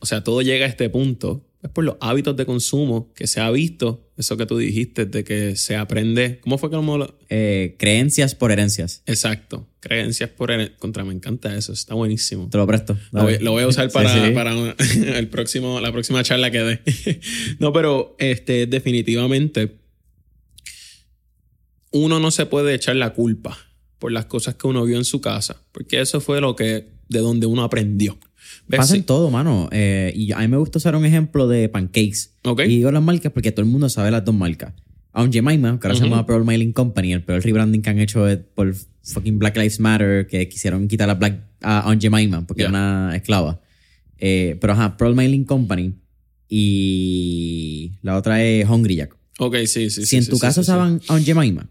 o sea, todo llega a este punto. Es por los hábitos de consumo que se ha visto eso que tú dijiste de que se aprende. ¿Cómo fue que lo.? Eh, creencias por herencias. Exacto. Creencias por herencias. Contra, me encanta eso. Está buenísimo. Te lo presto. Lo voy, lo voy, a usar para, para el próximo, la próxima charla que dé. no, pero este, definitivamente. Uno no se puede echar la culpa por las cosas que uno vio en su casa, porque eso fue lo que de donde uno aprendió. Pasa en todo, mano. Eh, y a mí me gusta usar un ejemplo de pancakes. Y digo las marcas porque todo el mundo sabe las dos marcas. Aunt Jemima, que ahora se llama Pearl Mailing Company, el peor rebranding que han hecho por fucking Black Lives Matter, que quisieron quitar a, Black, a Aunt Jemima porque era una esclava. Eh, pero ajá, Pearl Mailing Company y la otra es Hungry Jack. Ok, sí, sí. Si en tu caso usaban Aunt Jemima,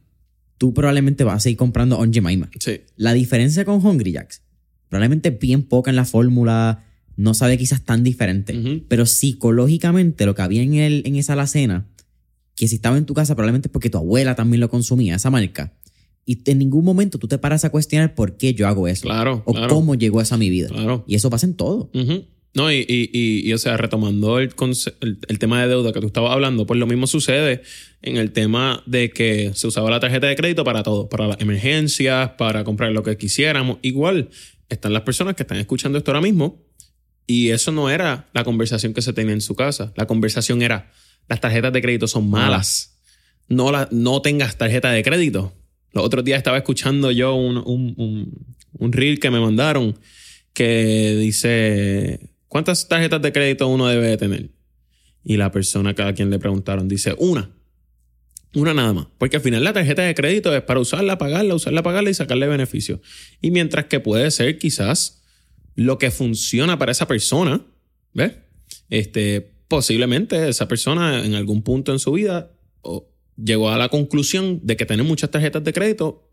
tú probablemente vas a seguir comprando Aunt Jemima. Sí. La diferencia con Hungry Jacks, probablemente bien poca en la fórmula, no sabe quizás tan diferente, pero psicológicamente lo que había en, el, en esa alacena, que si estaba en tu casa probablemente es porque tu abuela también lo consumía, esa marca. Y en ningún momento tú te paras a cuestionar por qué yo hago eso. Claro. O cómo llegó eso a mi vida. Claro. Y eso pasa en todo. No, y, y, y, o sea, retomando el, el, tema de deuda que tú estabas hablando, pues lo mismo sucede en el tema de que se usaba la tarjeta de crédito para todo, para las emergencias, para comprar lo que quisiéramos. Igual, están las personas que están escuchando esto ahora mismo y eso no era la conversación que se tenía en su casa. La conversación era, las tarjetas de crédito son malas. No, la, no tengas tarjeta de crédito. Los otros días estaba escuchando yo un, un, un, un reel que me mandaron que dice ¿Cuántas tarjetas de crédito uno debe de tener? Y la persona a quien le preguntaron dice, una. Una nada más. Porque al final la tarjeta de crédito es para usarla, pagarla, usarla, pagarla y sacarle beneficio. Y mientras que puede ser quizás lo que funciona para esa persona, ¿ves? Este, posiblemente esa persona en algún punto en su vida llegó a la conclusión de que tener muchas tarjetas de crédito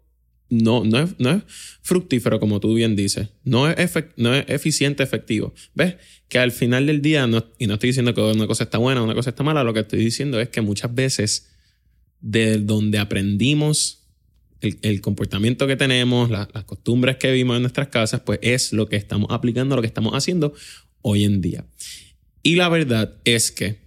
no, no, es, no es fructífero, como tú bien dices. No es, no es eficiente, efectivo. ¿Ves? Que al final del día, y no estoy diciendo que una cosa está buena, una cosa está mala, lo que estoy diciendo es que muchas veces de donde aprendimos el, comportamiento que tenemos, las costumbres que vimos en nuestras casas, pues es lo que estamos aplicando, lo que estamos haciendo hoy en día. Y la verdad es que,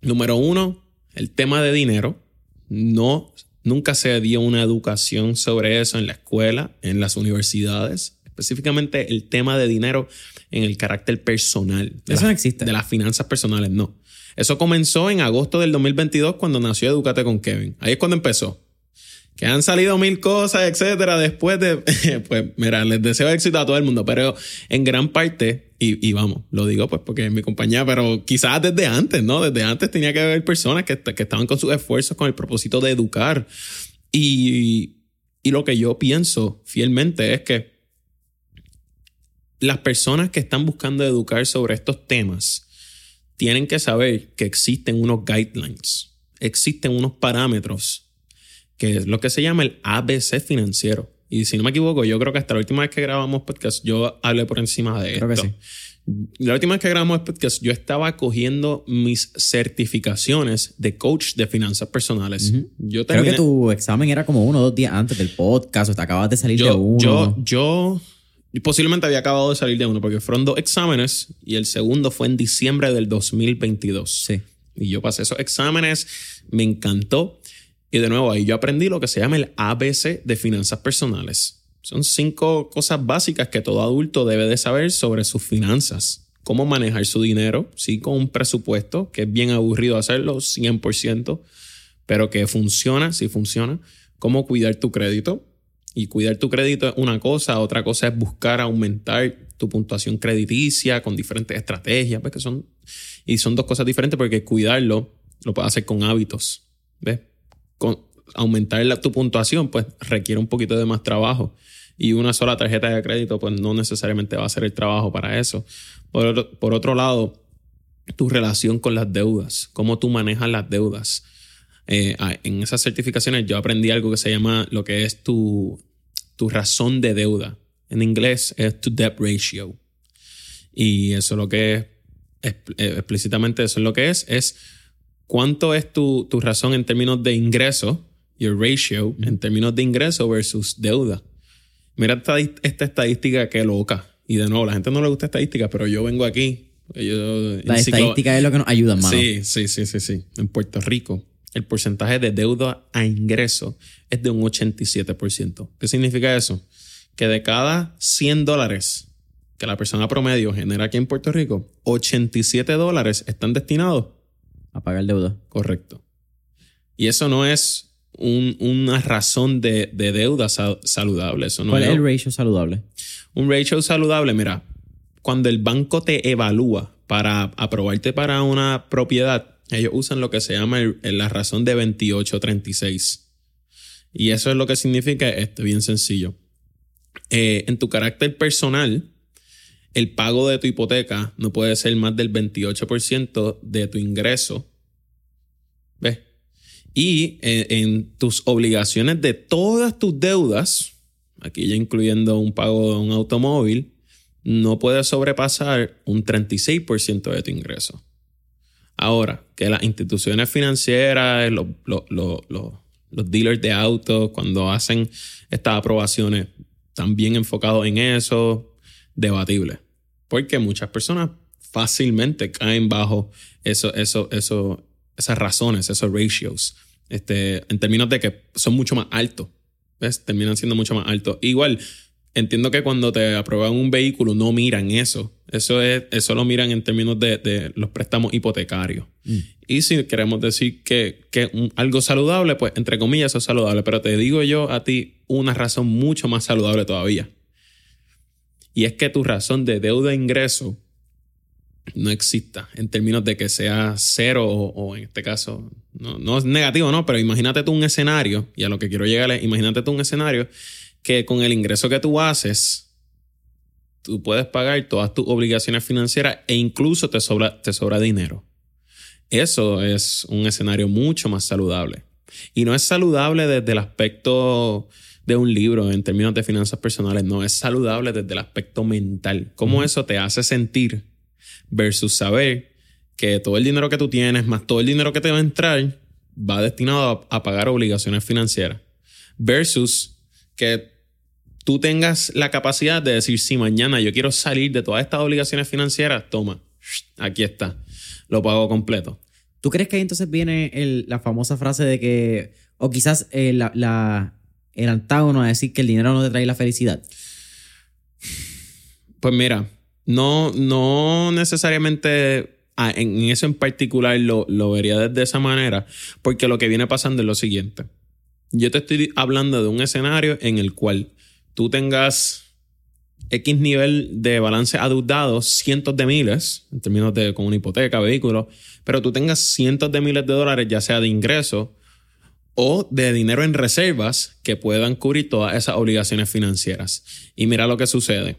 número uno, el tema de dinero no Nunca se dio una educación sobre eso en la escuela, en las universidades, específicamente el tema de dinero en el carácter personal. eso no existe. De las finanzas personales, no. Eso comenzó en agosto del 2022 cuando nació Educate con Kevin. Ahí es cuando empezó. Que han salido mil cosas, etcétera, después de. Pues mira, les deseo éxito a todo el mundo, pero en gran parte y, vamos, lo digo pues porque es mi compañía, pero quizás desde antes, ¿no? Desde antes tenía que haber personas que, que estaban con sus esfuerzos con el propósito de educar. Y, y lo que yo pienso fielmente es que las personas que están buscando educar sobre estos temas tienen que saber que existen unos guidelines, existen unos parámetros, que es lo que se llama el ABC financiero. Y si no me equivoco, yo creo que hasta la última vez que grabamos podcast, yo hablé por encima de creo esto. Que sí. La última vez que grabamos podcast, yo estaba cogiendo mis certificaciones de coach de finanzas personales. yo Creo que tu examen era como uno o dos días antes del podcast, o te acabas de salir de uno. Yo, yo posiblemente había acabado de salir de uno, porque fueron dos exámenes y el segundo fue en diciembre del 2022. Sí. Y yo pasé esos exámenes, me encantó. Y de nuevo, ahí yo aprendí lo que se llama el ABC de finanzas personales. Son cinco cosas básicas que todo adulto debe de saber sobre sus finanzas. Cómo manejar su dinero, sí, con un presupuesto, que es bien aburrido hacerlo, 100%, pero que funciona, sí funciona. Cómo cuidar tu crédito. Y cuidar tu crédito es una cosa, otra cosa es buscar aumentar tu puntuación crediticia con diferentes estrategias, ¿ves? Que son, y son dos cosas diferentes porque cuidarlo lo puedes hacer con hábitos, ¿ves? Aumentar tu puntuación, pues requiere un poquito de más trabajo. Y una sola tarjeta de crédito, pues no necesariamente va a ser el trabajo para eso. Por, otro lado, tu relación con las deudas, cómo tú manejas las deudas. Eh, en esas certificaciones yo aprendí algo que se llama lo que es tu, tu razón de deuda. En inglés es tu debt ratio. Y eso lo que es, eh, explícitamente eso es lo que es, es cuánto es tu, tu razón en términos de ingreso, your ratio, en términos de ingreso versus deuda. Mira esta, esta estadística que loca. Y de nuevo, la gente no le gusta estadísticas, pero yo vengo aquí. la estadística es lo que nos ayuda, más. Sí, sí, sí, sí, sí. En Puerto Rico, el porcentaje de deuda a ingreso es de un 87%. ¿Qué significa eso? Que de cada 100 dólares que la persona promedio genera aquí en Puerto Rico, 87 dólares están destinados a pagar deuda. Correcto. Y eso no es una razón de, deuda saludable. Eso no ¿Cuál es el ratio saludable? Un ratio saludable, mira, cuando el banco te evalúa para aprobarte para una propiedad, ellos usan lo que se llama la razón de 2836. Y eso es lo que significa esto, bien sencillo. Eh, en tu carácter personal, el pago de tu hipoteca no puede ser más del 28% de tu ingreso. ¿Ves? Y en, en, tus obligaciones de todas tus deudas, aquí ya incluyendo un pago de un automóvil, no puede sobrepasar un 36% de tu ingreso. Ahora, que las instituciones financieras, los, dealers de autos, cuando hacen estas aprobaciones, están bien enfocados en eso, debatible. Porque muchas personas fácilmente caen bajo eso, eso, eso, esas razones, esos ratios, este, en términos de que son mucho más altos. ¿Ves? Terminan siendo mucho más altos. Igual, entiendo que cuando te aprueban un vehículo no miran eso. Eso, es, eso lo miran en términos de, los préstamos hipotecarios. Mm. Y si queremos decir que, que algo saludable, pues entre comillas eso es saludable. Pero te digo yo a ti una razón mucho más saludable todavía. Y es que tu razón de deuda ingreso no exista en términos de que sea cero o, en este caso, no, no, es negativo, no, pero imagínate tú un escenario, y a lo que quiero llegar es, imagínate tú un escenario que con el ingreso que tú haces, tú puedes pagar todas tus obligaciones financieras e incluso te sobra, te sobra dinero. Eso es un escenario mucho más saludable. Y no es saludable desde el aspecto de un libro en términos de finanzas personales, no, es saludable desde el aspecto mental. Cómo eso te hace sentir versus saber que todo el dinero que tú tienes, más todo el dinero que te va a entrar, va destinado a, a pagar obligaciones financieras. Versus que tú tengas la capacidad de decir, si mañana yo quiero salir de todas estas obligaciones financieras, toma, aquí está, lo pago completo. ¿Tú crees que ahí entonces viene la famosa frase de que, o quizás eh, la, el antágono a decir que el dinero no te trae la felicidad? Pues mira, no, no necesariamente en eso en particular lo, lo vería desde esa manera, porque lo que viene pasando es lo siguiente. Yo te estoy hablando de un escenario en el cual tú tengas X nivel de balance adeudado, cientos de miles, en términos de con una hipoteca, vehículo, pero tú tengas cientos de miles de dólares, ya sea de ingreso o de dinero en reservas que puedan cubrir todas esas obligaciones financieras. Y mira lo que sucede.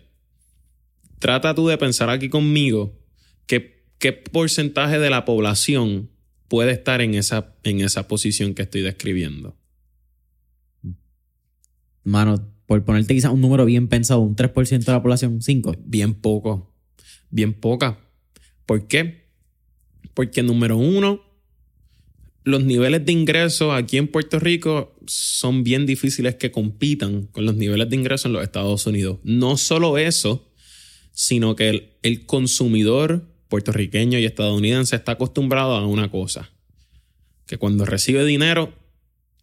Trata tú de pensar aquí conmigo qué, qué porcentaje de la población puede estar en esa, en esa posición que estoy describiendo mano, por ponerte quizás un número bien pensado, un 3% de la población, 5. Bien poco, bien poca. ¿Por qué? Porque número uno, los niveles de ingresos aquí en Puerto Rico son bien difíciles que compitan con los niveles de ingresos en los Estados Unidos. No solo eso, sino que el, el consumidor puertorriqueño y estadounidense está acostumbrado a una cosa, que cuando recibe dinero,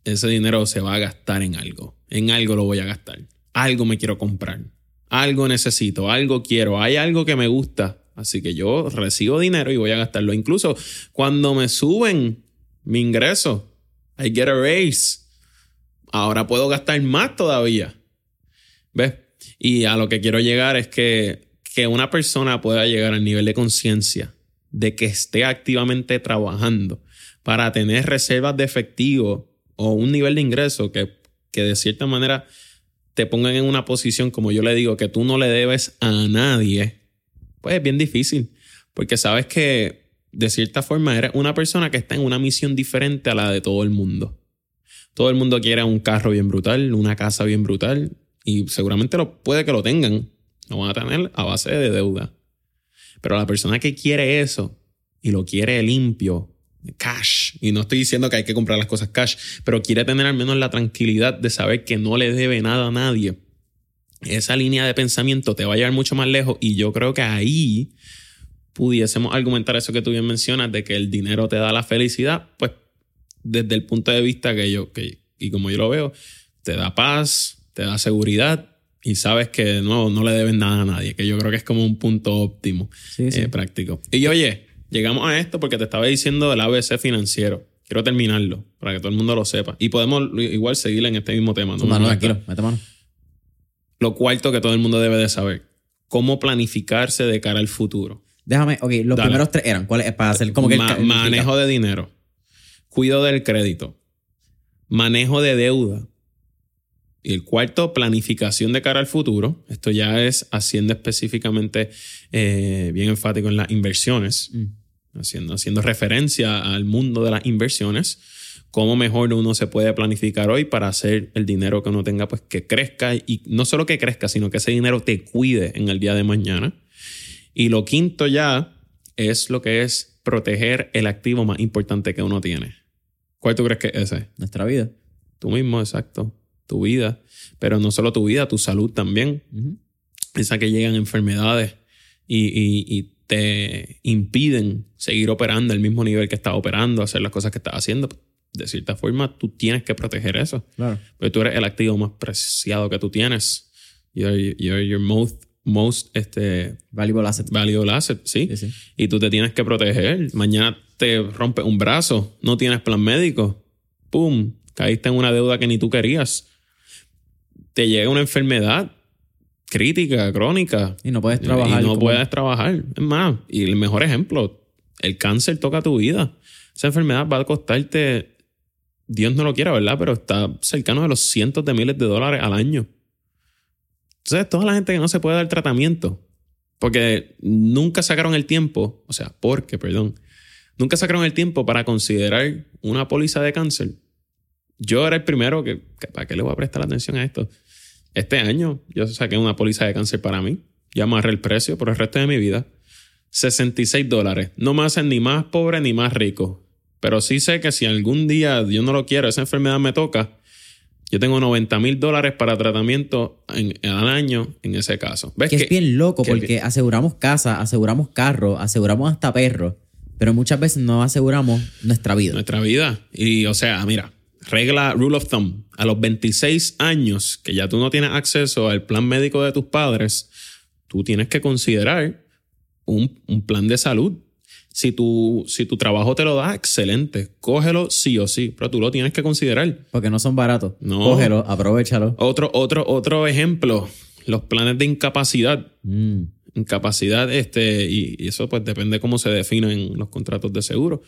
ese dinero se va a gastar en algo en algo lo voy a gastar. Algo me quiero comprar. Algo necesito, algo quiero, hay algo que me gusta. Así que yo recibo dinero y voy a gastarlo. Incluso cuando me suben mi ingreso, I get a raise. Ahora puedo gastar más todavía. ¿Ves? Y a lo que quiero llegar es que, que una persona pueda llegar al nivel de conciencia de que esté activamente trabajando para tener reservas de efectivo o un nivel de ingreso que que de cierta manera te pongan en una posición, como yo le digo, que tú no le debes a nadie, pues es bien difícil, porque sabes que de cierta forma eres una persona que está en una misión diferente a la de todo el mundo. Todo el mundo quiere un carro bien brutal, una casa bien brutal, y seguramente lo, puede que lo tengan, lo van a tener a base de deuda. Pero la persona que quiere eso y lo quiere limpio, cash. Y no estoy diciendo que hay que comprar las cosas cash, pero quiere tener al menos la tranquilidad de saber que no le debe nada a nadie. Esa línea de pensamiento te va a llevar mucho más lejos y yo creo que ahí pudiésemos argumentar eso que tú bien mencionas de que el dinero te da la felicidad, pues desde el punto de vista que yo, que, y como yo lo veo, te da paz, te da seguridad y sabes que no, no le deben nada a nadie, que yo creo que es como un punto óptimo Sí, sí. eh, práctico. Y oye, llegamos a esto porque te estaba diciendo del ABC financiero. Quiero terminarlo para que todo el mundo lo sepa. Y podemos igual seguir en este mismo tema. ¿no? Tranquilo, mete mano. Lo cuarto que todo el mundo debe de saber. Cómo planificarse de cara al futuro. Déjame, ok, los Dale. primeros tres eran, ¿cuáles? Para hacer como que Ma- el manejo de dinero. Cuido del crédito. Manejo de deuda. Y el cuarto, planificación de cara al futuro. Esto ya es haciendo específicamente eh, bien enfático en las inversiones, Mm. haciendo, haciendo referencia al mundo de las inversiones. Cómo mejor uno se puede planificar hoy para hacer el dinero que uno tenga, pues que crezca y no solo que crezca, sino que ese dinero te cuide en el día de mañana. Y lo quinto ya es lo que es proteger el activo más importante que uno tiene. ¿Cuál tú crees que es ese? Nuestra vida. Tú mismo, exacto. Tu vida. Pero no solo tu vida, tu salud también. Ujú. Esa que llegan enfermedades y, y- y te impiden seguir operando al mismo nivel que estás operando, hacer las cosas que estás haciendo. De cierta forma, tú tienes que proteger eso. Claro. Porque tú eres el activo más preciado que tú tienes. You're, you're your most, most este, Valuable asset. valuable asset, ¿sí? Sí, sí. Y tú te tienes que proteger. Mañana te rompe un brazo, no tienes plan médico. ¡Pum! Caíste en una deuda que ni tú querías. Te llega una enfermedad crítica, crónica. Y no puedes trabajar. Y no como- puedes trabajar. Es más, y el mejor ejemplo, el cáncer toca tu vida. Esa enfermedad va a costarte, Dios no lo quiera, ¿verdad? Pero está cercano de los cientos de miles de dólares al año. Entonces, toda la gente que no se puede dar tratamiento, porque nunca sacaron el tiempo, o sea, porque, perdón, nunca sacaron el tiempo para considerar una póliza de cáncer. Yo era el primero que, ¿para qué le voy a prestar atención a esto? Este año yo saqué una póliza de cáncer para mí. Ya amarré el precio por el resto de mi vida. 66 dólares. No me hacen ni más pobre ni más rico. Pero sí sé que si algún día Dios no lo quiere, esa enfermedad me toca, yo tengo 90 mil dólares para tratamiento en- al año en ese caso. ¿Ves Que es bien loco que- porque aseguramos casa, aseguramos carro, aseguramos hasta perro, pero muchas veces no aseguramos nuestra vida. nuestra vida. Y o sea, mira, regla rule of thumb, a los 26 años que ya tú no tienes acceso al plan médico de tus padres, tú tienes que considerar un, un plan de salud. Si tu, si tu trabajo te lo da, excelente. Cógelo sí o sí, pero tú lo tienes que considerar. Porque no son baratos. No. Cógelo, aprovechalo. Otro, otro, otro ejemplo, los planes de incapacidad. Mm. incapacidad, este, y, y eso pues depende cómo se definen en los contratos de seguro.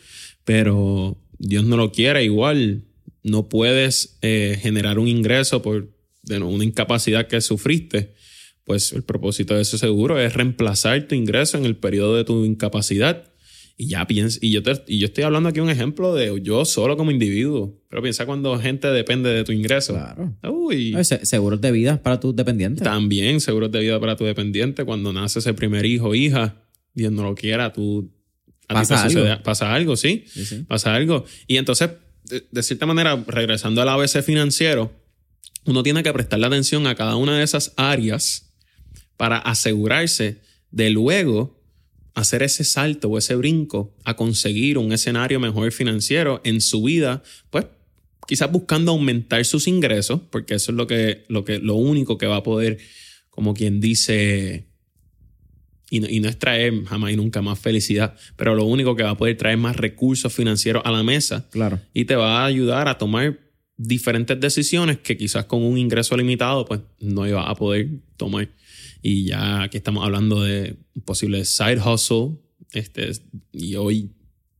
Pero Dios no lo quiere, igual no puedes eh, generar un ingreso por de una incapacidad que sufriste. Pues el propósito de ese seguro es reemplazar tu ingreso en el periodo de tu incapacidad. Y ya piensa, y yo, te- y yo estoy hablando aquí un ejemplo de yo solo como individuo. Pero piensa cuando gente depende de tu ingreso. Claro. Uy. Se- Seguros de vida para tus dependientes. También seguros de vida para tu dependiente. Cuando nace ese primer hijo o hija, Dios no lo quiera, tú. a ti Pasa sucede- algo. pasa algo, sí. Sí, sí. Pasa algo. Y entonces, de, de cierta manera, regresando al ABC financiero, uno tiene que prestarle atención a cada una de esas áreas para asegurarse de luego hacer ese salto o ese brinco a conseguir un escenario mejor financiero en su vida, pues quizás buscando aumentar sus ingresos, porque eso es lo que, lo que, lo único que va a poder, como quien dice, y no, y no es traer jamás y nunca más felicidad, pero lo único que va a poder traer más recursos financieros a la mesa Claro. y te va a ayudar a tomar diferentes decisiones que quizás con un ingreso limitado pues no iba a poder tomar. Y ya aquí estamos hablando de un posible side hustle. Este, y hoy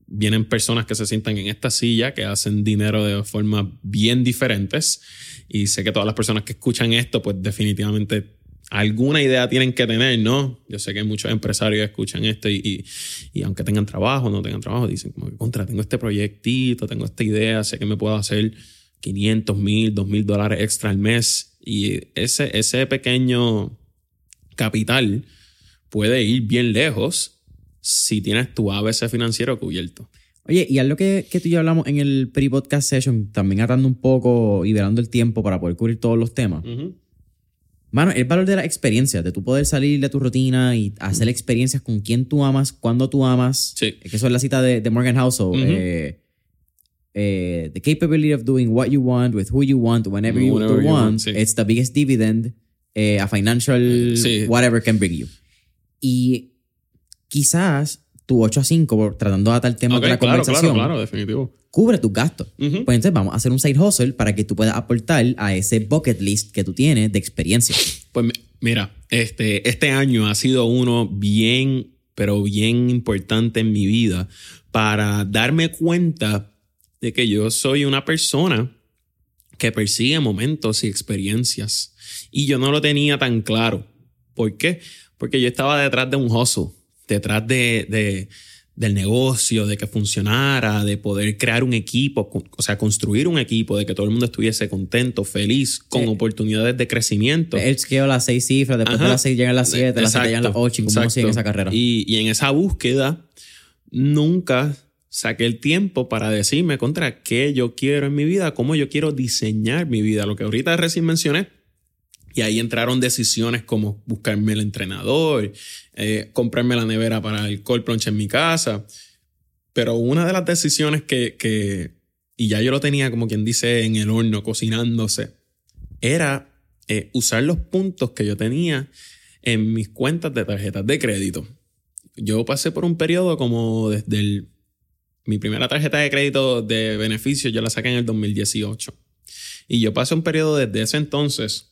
vienen personas que se sientan en esta silla, que hacen dinero de formas bien diferentes. Y sé que todas las personas que escuchan esto, pues definitivamente alguna idea tienen que tener, ¿no? Yo sé que muchos empresarios que escuchan esto y, y, y aunque tengan trabajo, no tengan trabajo, dicen como que contra, tengo este proyectito, tengo esta idea, sé que me puedo hacer 500 mil, 2 mil dólares extra al mes. Y ese, ese pequeño capital puede ir bien lejos si tienes tu ABC financiero cubierto. Oye, y algo que, que tú y yo hablamos en el pre-podcast session, también atando un poco y velando el tiempo para poder cubrir todos los temas. Mano, el valor de la experiencia, de tú poder salir de tu rutina y hacer experiencias con quien tú amas, cuando tú amas. Sí. Que eso es la cita de, de Morgan Housel. Ujú. eh, eh, the capability of doing what you want with who you want whenever you, Whenever you want, want, sí. it's the biggest dividend eh, a financial Sí. whatever can bring you. Y quizás tu 8 a 5, por- tratando de atar el tema Ok, de la claro, conversación, claro, claro, definitivo. cubre tus gastos. Ujú. Pues entonces vamos a hacer un side hustle para que tú puedas aportar a ese bucket list que tú tienes de experiencia. Pues mi- mira, este, este año ha sido uno bien, pero bien importante en mi vida para darme cuenta de que yo soy una persona que persigue momentos y experiencias. Y yo no lo tenía tan claro. ¿Por qué? Porque yo estaba detrás de un hustle, detrás de, de- del negocio, de que funcionara, de poder crear un equipo, o sea, construir un equipo, de que todo el mundo estuviese contento, feliz, con Sí. oportunidades de crecimiento. Él scale las seis cifras, después Ajá. de las seis llegan las siete, las siete llegan las ocho, y exacto. sigue en esa carrera. Y, y en esa búsqueda, nunca saqué el tiempo para decirme contra qué yo quiero en mi vida, cómo yo quiero diseñar mi vida, lo que ahorita recién mencioné. Y ahí entraron decisiones como buscarme el entrenador, eh, comprarme la nevera para el cold plunge en mi casa. Pero una de las decisiones que, que, y ya yo lo tenía como quien dice en el horno cocinándose, era eh, usar los puntos que yo tenía en mis cuentas de tarjetas de crédito. Yo pasé por un periodo como desde mi primera tarjeta de crédito de beneficio, yo la saqué en el 2018. Y yo pasé un periodo desde ese entonces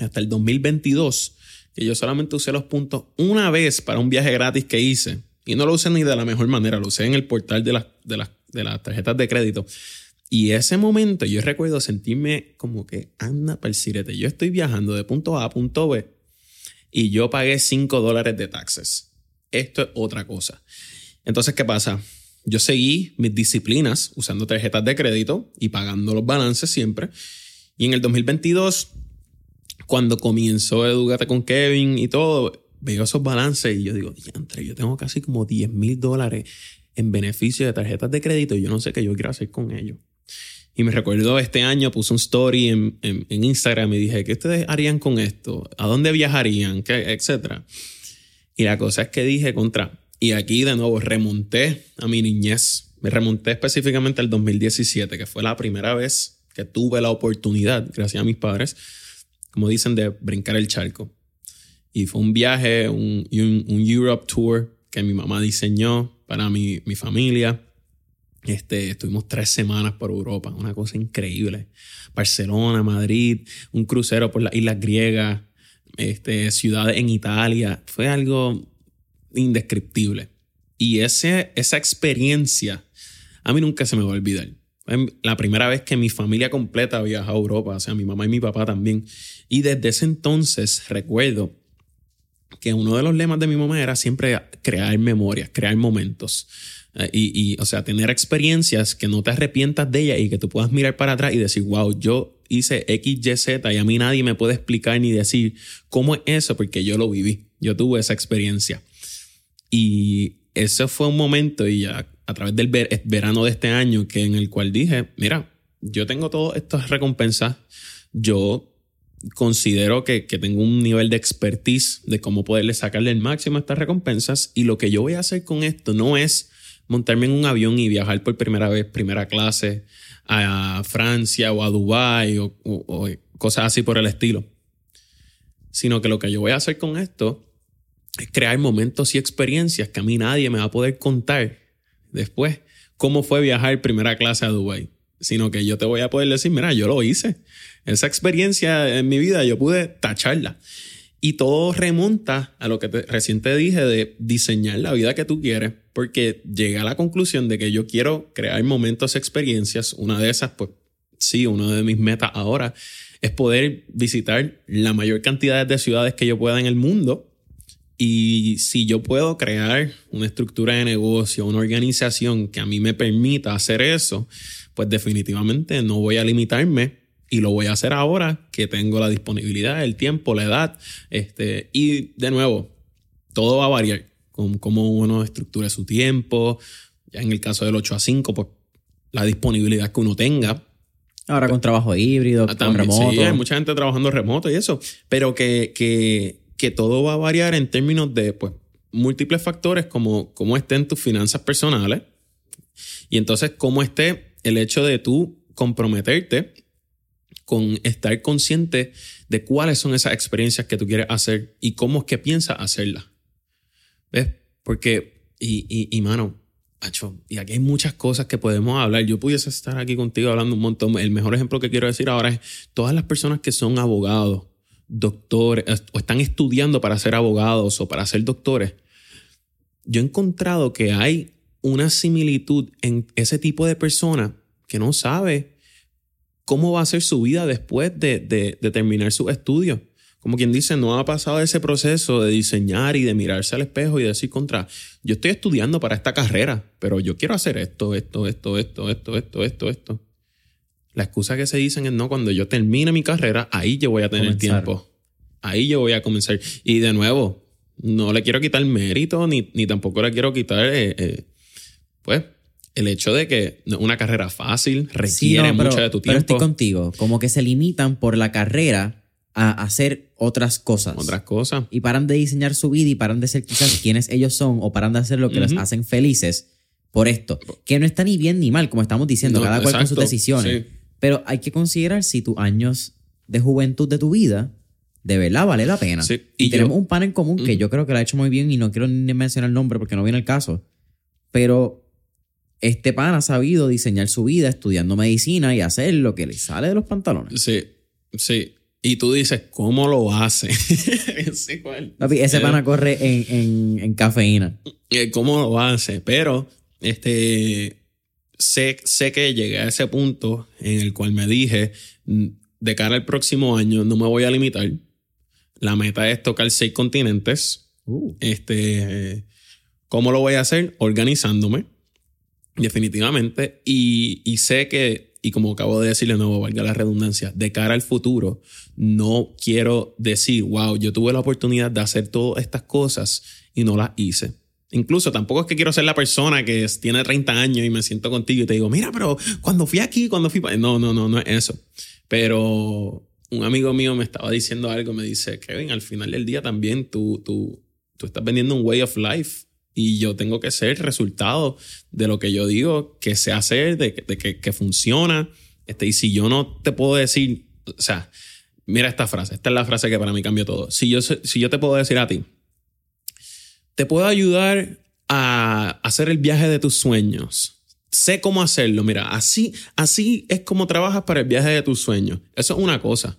hasta el 2022 que yo solamente usé los puntos una vez para un viaje gratis que hice. Y no lo usé ni de la mejor manera, lo usé en el portal de las, de las, de las tarjetas de crédito. Y ese momento yo recuerdo sentirme como que anda para el sirete. Yo estoy viajando de punto A a punto B y yo pagué 5 dólares de taxes. Esto es otra cosa. Entonces, ¿qué pasa? Yo seguí mis disciplinas usando tarjetas de crédito y pagando los balances siempre. Y en el 2022, cuando comenzó Edúgate con Kevin y todo, veo esos balances y yo digo, diantre, yo tengo casi como 10 mil dólares en beneficio de tarjetas de crédito y yo no sé qué yo quiero hacer con ellos. Y me recuerdo este año puse un story en, en- en Instagram y dije, ¿qué ustedes harían con esto? ¿A dónde viajarían? ¿Qué? Etcétera. Y la cosa es que dije contra. Y aquí de nuevo remonté a mi niñez. Me remonté específicamente al 2017, que fue la primera vez que tuve la oportunidad, gracias a mis padres, como dicen, de brincar el charco. Y fue un viaje, un, un, un Europe Tour que mi mamá diseñó para mi, mi familia. Este, estuvimos tres semanas por Europa, una cosa increíble. Barcelona, Madrid, un crucero por las islas griegas, este, ciudades en Italia. Fue algo indescriptible. Y ese, esa experiencia a mí nunca se me va a olvidar. La primera vez que mi familia completa viajó a Europa, o sea, mi mamá y mi papá también. Y desde ese entonces recuerdo que uno de los lemas de mi mamá era siempre crear memorias, crear momentos. Eh, y, y, o sea, tener experiencias que no te arrepientas de ellas y que tú puedas mirar para atrás y decir, wow, yo hice X, Y, Z y a mí nadie me puede explicar ni decir cómo es eso porque yo lo viví. Yo tuve esa experiencia. Y ese fue un momento y ya a través del ver- verano de este año que en el cual dije, mira, yo tengo todas estas recompensas, yo considero que, que tengo un nivel de expertise de cómo poderle sacarle el máximo a estas recompensas. Y lo que yo voy a hacer con esto no es montarme en un avión y viajar por primera vez, primera clase a Francia o a Dubái o, o- cosas así por el estilo, sino que lo que yo voy a hacer con esto es crear momentos y experiencias que a mí nadie me va a poder contar después cómo fue viajar primera clase a Dubái, sino que yo te voy a poder decir, mira, yo lo hice. Esa experiencia en mi vida yo pude tacharla. Y todo remonta a lo que te, recién te dije de diseñar la vida que tú quieres, porque llegué a la conclusión de que yo quiero crear momentos, experiencias. Una de esas, pues sí, una de mis metas ahora es poder visitar la mayor cantidad de ciudades que yo pueda en el mundo y si yo puedo crear una estructura de negocio, una organización que a mí me permita hacer eso, pues definitivamente no voy a limitarme y lo voy a hacer ahora que tengo la disponibilidad, el tiempo, la edad. Este, y de nuevo, todo va a variar con cómo uno estructure su tiempo. Ya en el caso del 8 a 5, pues la disponibilidad que uno tenga, Ahora con trabajo híbrido, Ah, con remoto. Sí, hay mucha gente trabajando remoto y eso, pero que, que, que todo va a variar en términos de pues, múltiples factores como cómo estén tus finanzas personales y entonces cómo esté el hecho de tú comprometerte con estar consciente de cuáles son esas experiencias que tú quieres hacer y cómo es que piensas hacerlas. ¿Ves? Porque, y, y, y mano, Acho, y aquí hay muchas cosas que podemos hablar. Yo pudiese estar aquí contigo hablando un montón. El mejor ejemplo que quiero decir ahora es todas las personas que son abogados, doctores, o están estudiando para ser abogados o para ser doctores. Yo he encontrado que hay una similitud en ese tipo de persona que no sabe cómo va a ser su vida después de, de, de terminar sus estudios como quien dice, no ha pasado ese proceso de diseñar y de mirarse al espejo y decir contra, yo estoy estudiando para esta carrera, pero yo quiero hacer esto, esto, esto, esto, esto, esto, esto, esto. La excusa que se dicen es no, cuando yo termine mi carrera, ahí yo voy a tener tiempo. Ahí yo voy a comenzar. Y de nuevo, no le quiero quitar mérito, ni, ni tampoco le quiero quitar, eh, eh, pues, el hecho de que una carrera fácil requiere mucho de tu tiempo. Pero estoy contigo, como que se limitan por la carrera a hacer otras cosas. Otras cosas. Y paran de diseñar su vida y paran de ser quizás quienes ellos son o paran de hacer lo que les hacen felices por esto. Que no está ni bien ni mal, como estamos diciendo, cada cual con sus decisiones. Pero hay que considerar si tus años de juventud de tu vida de verdad vale la pena. Y, tenemos un pan en común que yo creo que lo ha hecho muy bien y no quiero ni mencionar el nombre porque no viene el caso. Pero este pan ha sabido diseñar su vida estudiando medicina y hacer lo que le sale de los pantalones. Sí, sí. Y tú dices, ¿cómo lo hace? ese pana corre en, en, cafeína. Eh, ¿Cómo lo hace? Pero este, sé, sé que llegué a ese punto en el cual me dije, mm, de cara al próximo año no me voy a limitar. La meta es tocar seis continentes. Uh. Este, ¿Cómo lo voy a hacer? Organizándome, definitivamente. Y, y sé que y como acabo de decirle, no valga la redundancia, de cara al futuro, no quiero decir, wow, yo tuve la oportunidad de hacer todas estas cosas y no las hice. Incluso tampoco es que quiero ser la persona que tiene 30 años y me siento contigo y te digo, mira, pero cuando fui aquí, cuando fui... No, no, no, no es eso. Pero un amigo mío me estaba diciendo algo, me dice, Kevin, al final del día también tú, tú, tú estás vendiendo un way of life y yo tengo que ser resultado de lo que yo digo que sé hacer, de, que, que, funciona. Este, y si yo no te puedo decir, o sea, mira esta frase, esta es la frase que para mí cambió todo. Si yo, si yo te puedo decir a ti, te puedo ayudar a hacer el viaje de tus sueños. Sé cómo hacerlo. Mira, así, así es como trabajas para el viaje de tus sueños. Eso es una cosa.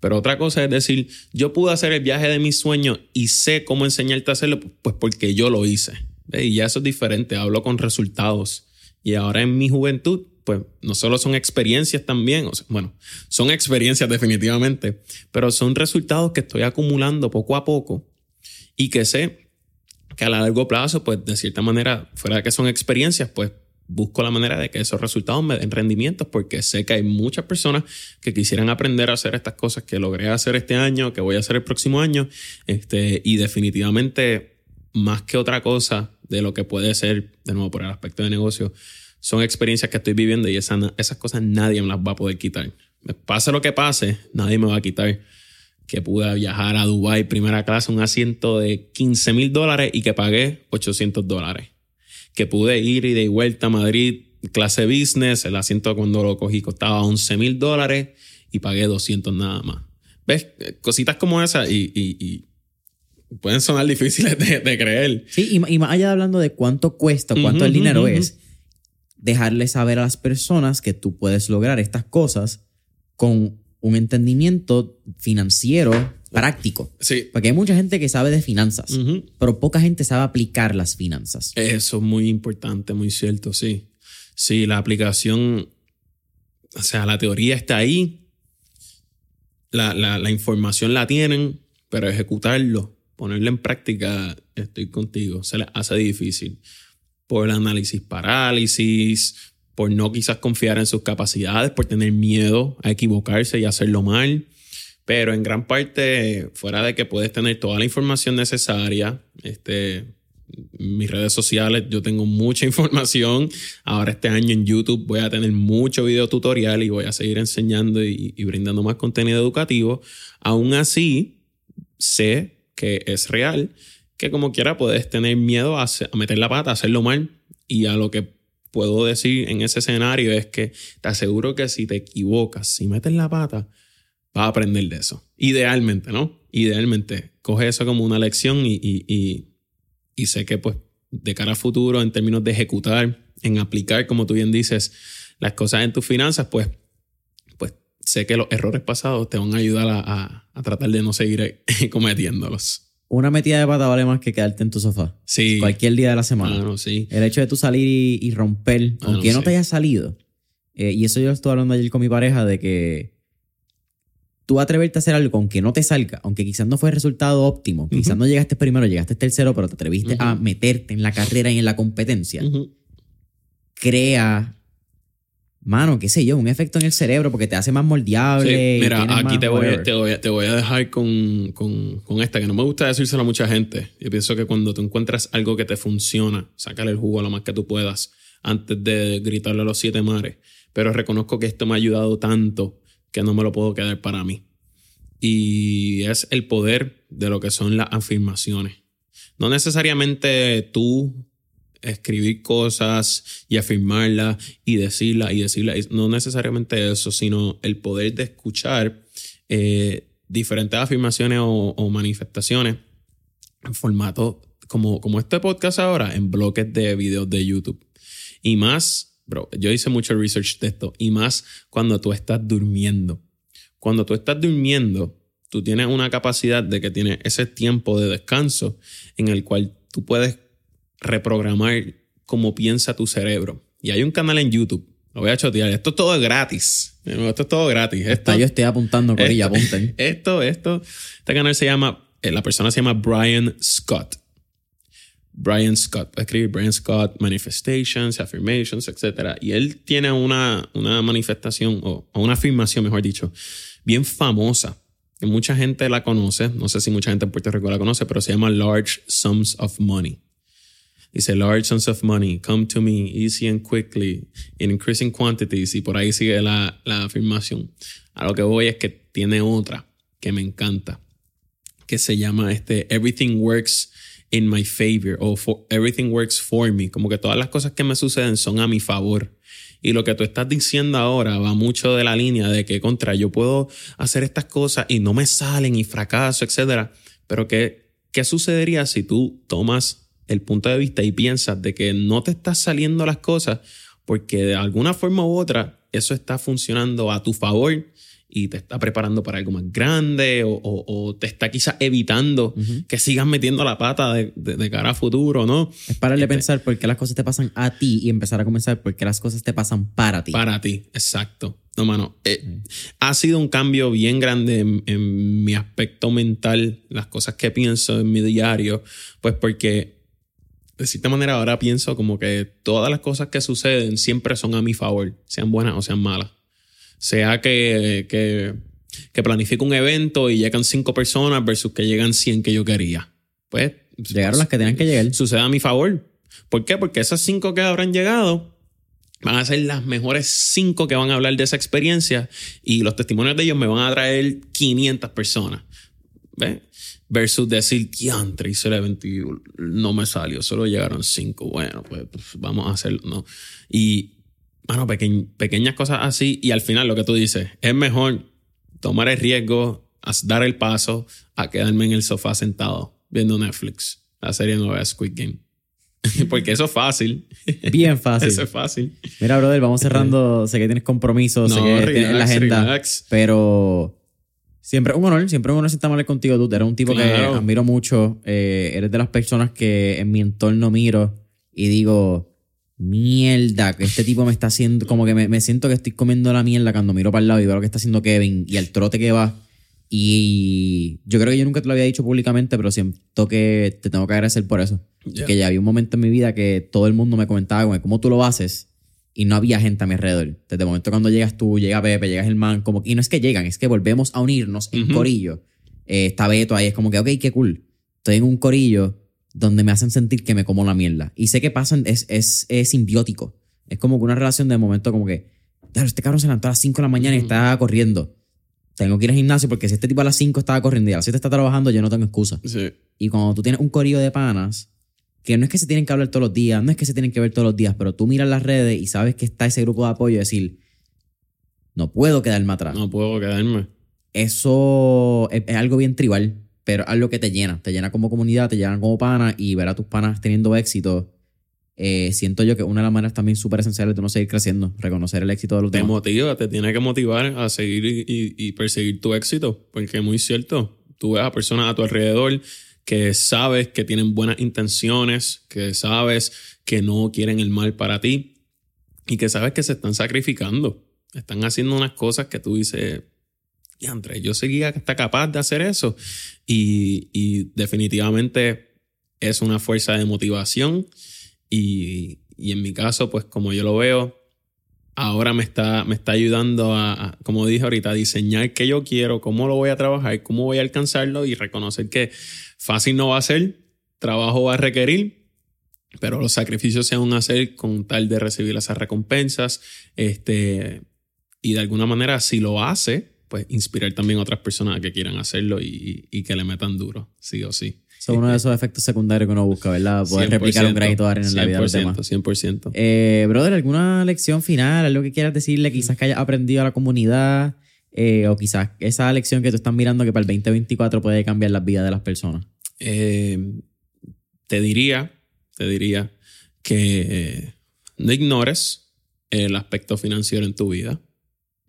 Pero otra cosa es decir, yo pude hacer el viaje de mis sueños y sé cómo enseñarte a hacerlo, pues porque yo lo hice. Y ya eso es diferente, hablo con resultados. Y ahora en mi juventud, pues no solo son experiencias también, o sea, bueno, son experiencias definitivamente, pero son resultados que estoy acumulando poco a poco y que sé que a largo plazo, pues de cierta manera, fuera de que son experiencias, pues busco la manera de que esos resultados me den rendimientos porque sé que hay muchas personas que quisieran aprender a hacer estas cosas que logré hacer este año, que voy a hacer el próximo año, este, y definitivamente más que otra cosa de lo que puede ser, de nuevo por el aspecto de negocio, son experiencias que estoy viviendo y esas, esas cosas nadie me las va a poder quitar. Pase lo que pase, nadie me va a quitar que pude viajar a Dubai primera clase, un asiento de 15 mil dólares y que pagué 800 dólares que pude ir y de vuelta a Madrid, clase business, el asiento cuando lo cogí costaba 11 mil dólares y pagué 200 nada más. ¿Ves? Cositas como esas y, pueden sonar difíciles de, creer. Sí, y, más allá de hablando de cuánto cuesta, cuánto el dinero es, dejarle saber a las personas que tú puedes lograr estas cosas con un entendimiento financiero práctico. Sí. Porque hay mucha gente que sabe de finanzas, pero poca gente sabe aplicar las finanzas. Eso es muy importante, muy cierto, sí. Sí, la aplicación, o sea, la teoría está ahí, la, la información la tienen, pero ejecutarlo, ponerlo en práctica, estoy contigo, se les hace difícil. Por el análisis parálisis, por no quizás confiar en sus capacidades, por tener miedo a equivocarse y hacerlo mal pero en gran parte, fuera de que puedes tener toda la información necesaria, este, mis redes sociales, yo tengo mucha información. Ahora este año en YouTube voy a tener mucho video tutorial y voy a seguir enseñando y, brindando más contenido educativo. Aún así, sé que es real, que como quiera puedes tener miedo a, a meter la pata, a hacerlo mal y a lo que puedo decir en ese escenario es que te aseguro que si te equivocas, si metes la pata, vas a aprender de eso. Idealmente, ¿no? Idealmente. Coge eso como una lección y, y, y, y sé que pues de cara a futuro, en términos de ejecutar, en aplicar, como tú bien dices, las cosas en tus finanzas, pues, pues sé que los errores pasados te van a ayudar a, a, a tratar de no seguir cometiéndolos. Una metida de pata vale más que quedarte en tu sofá. Sí. Cualquier día de la semana. Mano, sí. El hecho de tú salir y, y romper, aunque no sí. te haya salido. eh, y eso yo estuve hablando ayer con mi pareja de que tú atreverte a hacer algo aunque no te salga, aunque quizás no fue el resultado óptimo, quizás no llegaste primero, llegaste tercero, pero te atreviste a meterte en la carrera y en la competencia, crea, mano, qué sé yo, un efecto en el cerebro porque te hace más moldeable. Sí, mira, aquí te voy, a, whatever. te, voy a, te voy a dejar con, con, con esta, que no me gusta decírselo a mucha gente. Yo pienso que cuando tú encuentras algo que te funciona, sácale el jugo lo más que tú puedas antes de gritarle a los siete mares. Pero reconozco que esto me ha ayudado tanto que no me lo puedo quedar para mí. Y es el poder de lo que son las afirmaciones. No necesariamente tú escribir cosas y afirmarlas y decirlas y decirlas. No necesariamente eso, sino el poder de escuchar eh, diferentes afirmaciones o, o manifestaciones en formato como, como este podcast ahora, en bloques de videos de YouTube. Y más, bro, yo hice mucho research de esto, y más cuando tú estás durmiendo. Cuando tú estás durmiendo, tú tienes una capacidad de que tienes ese tiempo de descanso en el cual tú puedes reprogramar cómo piensa tu cerebro. Y hay un canal en YouTube. Lo voy a chotear. Esto es todo gratis. Esto es todo gratis. Esto, yo estoy apuntando, Corilla, apunten. Esto, esto. Este canal se llama, eh, la persona se llama Brian Scott. Brian Scott. Escribir Brian Scott, Manifestations, Affirmations, etc. Y él tiene una, una manifestación, o, o una afirmación, mejor dicho, bien famosa. Que mucha gente la conoce. No sé si mucha gente en Puerto Rico la conoce, pero se llama Large Sums of Money. Dice, large sums of money come to me easy and quickly in increasing quantities. Y por ahí sigue la, la afirmación. A lo que voy es que tiene otra que me encanta, que se llama este Everything Works in my favor o for, Everything Works for me. Como que todas las cosas que me suceden son a mi favor. Y lo que tú estás diciendo ahora va mucho de la línea de que contra yo puedo hacer estas cosas y no me salen y fracaso, etcétera. Pero que, ¿qué sucedería si tú tomas el punto de vista y piensas de que no te están saliendo las cosas porque de alguna forma u otra eso está funcionando a tu favor y te está preparando para algo más grande o, o- o te está quizás evitando que sigas metiendo la pata de, de- de cara a futuro, ¿no? Es pararle Este- pensar por qué las cosas te pasan a ti y empezar a comenzar por qué las cosas te pasan para ti. Para ti, exacto. No, mano, eh, ha sido un cambio bien grande en, en mi aspecto mental, las cosas que pienso en mi diario, pues porque de cierta manera ahora pienso como que todas las cosas que suceden siempre son a mi favor, sean buenas o sean malas. Sea que, que, que planifico un evento y llegan cinco personas versus que llegan 100 que yo quería. Pues Llegaron las que tenían que llegar. sucede a mi favor. ¿Por qué? Porque esas cinco que habrán llegado van a ser las mejores cinco que van a hablar de esa experiencia y los testimonios de ellos me van a traer 500 personas. ¿Ves? Versus decir, diantre, hice el evento y no me salió, solo llegaron cinco. Bueno, pues, pues, vamos a hacerlo, ¿no? Y, bueno, peque- pequeñas cosas así y al final lo que tú dices, es mejor tomar el riesgo, dar el paso a quedarme en el sofá sentado viendo Netflix, la serie nueva Squid Game. Porque eso es fácil. Bien fácil. Eso es fácil. Mira, brother, vamos cerrando. sé que tienes compromisos, sé No, que tienes la relax, agenda. relax. Pero siempre un honor, siempre un honor sentarme hablar contigo. Tú eres un tipo Claro. que admiro mucho. eh, eres de las personas que en mi entorno miro y digo, mierda, que este tipo me está haciendo, como que me, me siento que estoy comiendo la mierda cuando miro para el lado y veo lo que está haciendo Kevin y al trote que va. Y yo creo que yo nunca te lo había dicho públicamente, pero siento que te tengo que agradecer por eso. Que ya había un momento en mi vida que todo el mundo me comentaba como, cómo tú lo haces y no había gente a mi alrededor. Desde el momento cuando llegas tú, llega Pepe, llega Germán, como, y no es que llegan, es que volvemos a unirnos en corillo. Eh, está Beto ahí, es como que, ok, qué cool. Estoy en un corillo donde me hacen sentir que me como la mierda. Y sé que pasan, es, es, es simbiótico. Es como que una relación de momento como que, claro, este cabrón se levantó a las 5 de la mañana y está corriendo. Tengo que ir al gimnasio porque si este tipo a las 5 estaba corriendo y a las 7 está trabajando, yo no tengo excusa. Sí. Y cuando tú tienes un corillo de panas que no es que se tienen que hablar todos los días, no es que se tienen que ver todos los días, pero tú miras las redes y sabes que está ese grupo de apoyo y decir, no puedo quedarme atrás. No puedo quedarme. Eso es, es algo bien tribal, pero es algo que te llena, te llena como comunidad, te llena como pana y ver a tus panas teniendo éxito. eh, siento yo que una de las maneras también súper esenciales de uno seguir creciendo, reconocer el éxito de los Te demás. motiva, te tiene que motivar a seguir y, y- y perseguir tu éxito, porque es muy cierto. Tú ves a personas a tu alrededor que sabes que tienen buenas intenciones, que sabes que no quieren el mal para ti y que sabes que se están sacrificando. Están haciendo unas cosas que tú dices, y yo seguía hasta capaz de hacer eso. Y, y definitivamente es una fuerza de motivación. Y, y en mi caso, pues como yo lo veo, ahora me está, me está ayudando a, a, como dije ahorita, a diseñar qué yo quiero, cómo lo voy a trabajar, cómo voy a alcanzarlo y reconocer que fácil no va a ser, trabajo va a requerir, pero los sacrificios se van a hacer con tal de recibir esas recompensas. Este, y de alguna manera, si lo hace, pues inspirar también a otras personas a que quieran hacerlo y, y que le metan duro, sí o sí. Son uno de esos efectos secundarios que uno busca, ¿verdad? Poder replicar un 100%, granito de arena en la vida de los demás. 100%. Eh, brother, ¿alguna lección final? ¿Algo que quieras decirle? Quizás que hayas aprendido a la comunidad. eh, o quizás esa lección que tú estás mirando que para el 2024 puede cambiar las vidas de las personas. Eh, te diría, te diría que eh, no ignores el aspecto financiero en tu vida.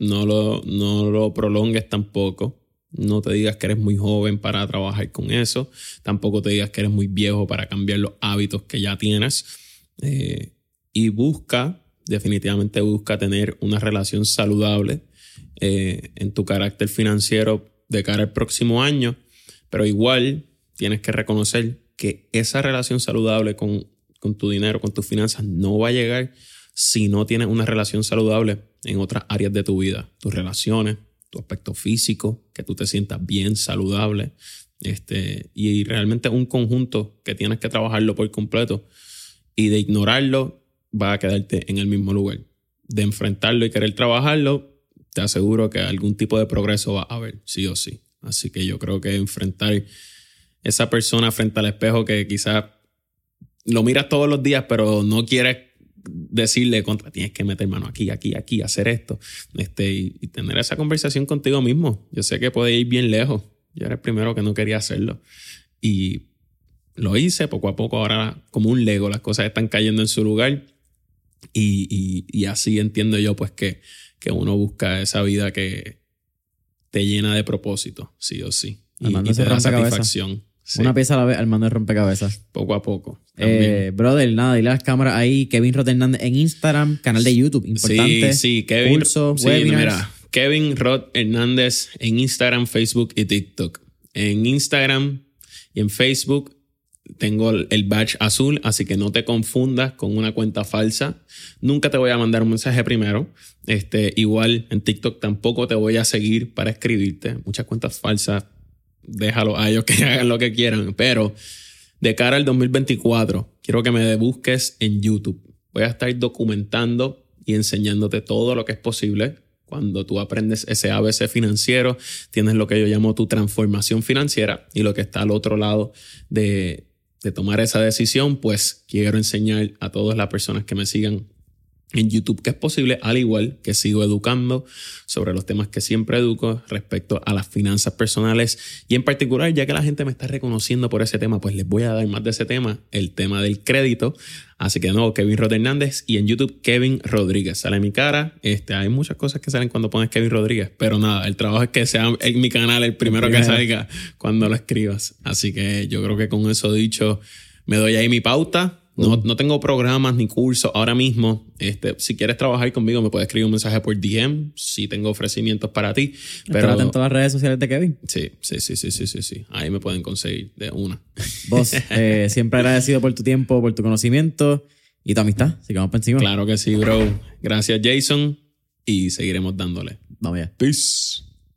No lo, no lo prolongues tampoco. No te digas que eres muy joven para trabajar con eso. Tampoco te digas que eres muy viejo para cambiar los hábitos que ya tienes. Eh, y busca, definitivamente busca tener una relación saludable eh, en tu carácter financiero de cara al próximo año. Pero igual tienes que reconocer que esa relación saludable con, con tu dinero, con tus finanzas, no va a llegar si no tienes una relación saludable en otras áreas de tu vida, tus relaciones, tu aspecto físico, que tú te sientas bien, saludable. Este, y realmente un conjunto que tienes que trabajarlo por completo y de ignorarlo va a quedarte en el mismo lugar. De enfrentarlo y querer trabajarlo, te aseguro que algún tipo de progreso va a haber, sí o sí. Así que yo creo que enfrentar esa persona frente al espejo que quizás lo miras todos los días, pero no quieres decirle contra, tienes que meter mano aquí, aquí, aquí, hacer esto, este, y, y tener esa conversación contigo mismo. Yo sé que puede ir bien lejos. Yo era el primero que no quería hacerlo. Y lo hice poco a poco. Ahora, como un Lego, las cosas están cayendo en su lugar. Y, y- y así entiendo yo, pues, que, que uno busca esa vida que te llena de propósito, sí o sí. Y, y te da satisfacción. Sí, Una pieza a la vez, armando el rompecabezas. poco a poco. Eh, brother, nada, dile a las cámaras ahí. Kevin Rod Hernández en Instagram, canal de YouTube, importante. Sí, sí, Kevin. Curso, sí, mira, Kevin Rod Hernández en Instagram, Facebook y TikTok. En Instagram y en Facebook tengo el el badge azul, así que no te confundas con una cuenta falsa. Nunca te voy a mandar un mensaje primero. Este, igual en TikTok tampoco te voy a seguir para escribirte. Muchas cuentas falsas, déjalo a ellos que hagan lo que quieran. Pero de cara al 2024, quiero que me busques en YouTube. Voy a estar documentando y enseñándote todo lo que es posible. Cuando tú aprendes ese ABC financiero, tienes lo que yo llamo tu transformación financiera y lo que está al otro lado de, de tomar esa decisión, pues quiero enseñar a todas las personas que me sigan en YouTube que es posible, al igual que sigo educando sobre los temas que siempre educo respecto a las finanzas personales y en particular, ya que la gente me está reconociendo por ese tema, pues les voy a dar más de ese tema, el tema del crédito. Así que de nuevo, Kevin Rod Hernández y en YouTube Kevin Rodríguez. Sale mi cara. Este, hay muchas cosas que salen cuando pones Kevin Rodríguez, pero nada, el trabajo es que sea en mi canal el primero que salga cuando lo escribas. Así que yo creo que con eso dicho, me doy ahí mi pauta. No, no tengo programas ni cursos ahora mismo. Este, si quieres trabajar conmigo, me puedes escribir un mensaje por DM. Si tengo ofrecimientos para ti. Pero atento a las redes sociales de Kevin. sí, sí, sí, sí, sí, sí, sí. Ahí me pueden conseguir de una. Vos, eh, siempre agradecido por tu tiempo, por tu conocimiento y tu amistad. Así que vamos para encima. Claro que sí, bro. Gracias, Jason. Y seguiremos dándole. Vamos allá. Peace.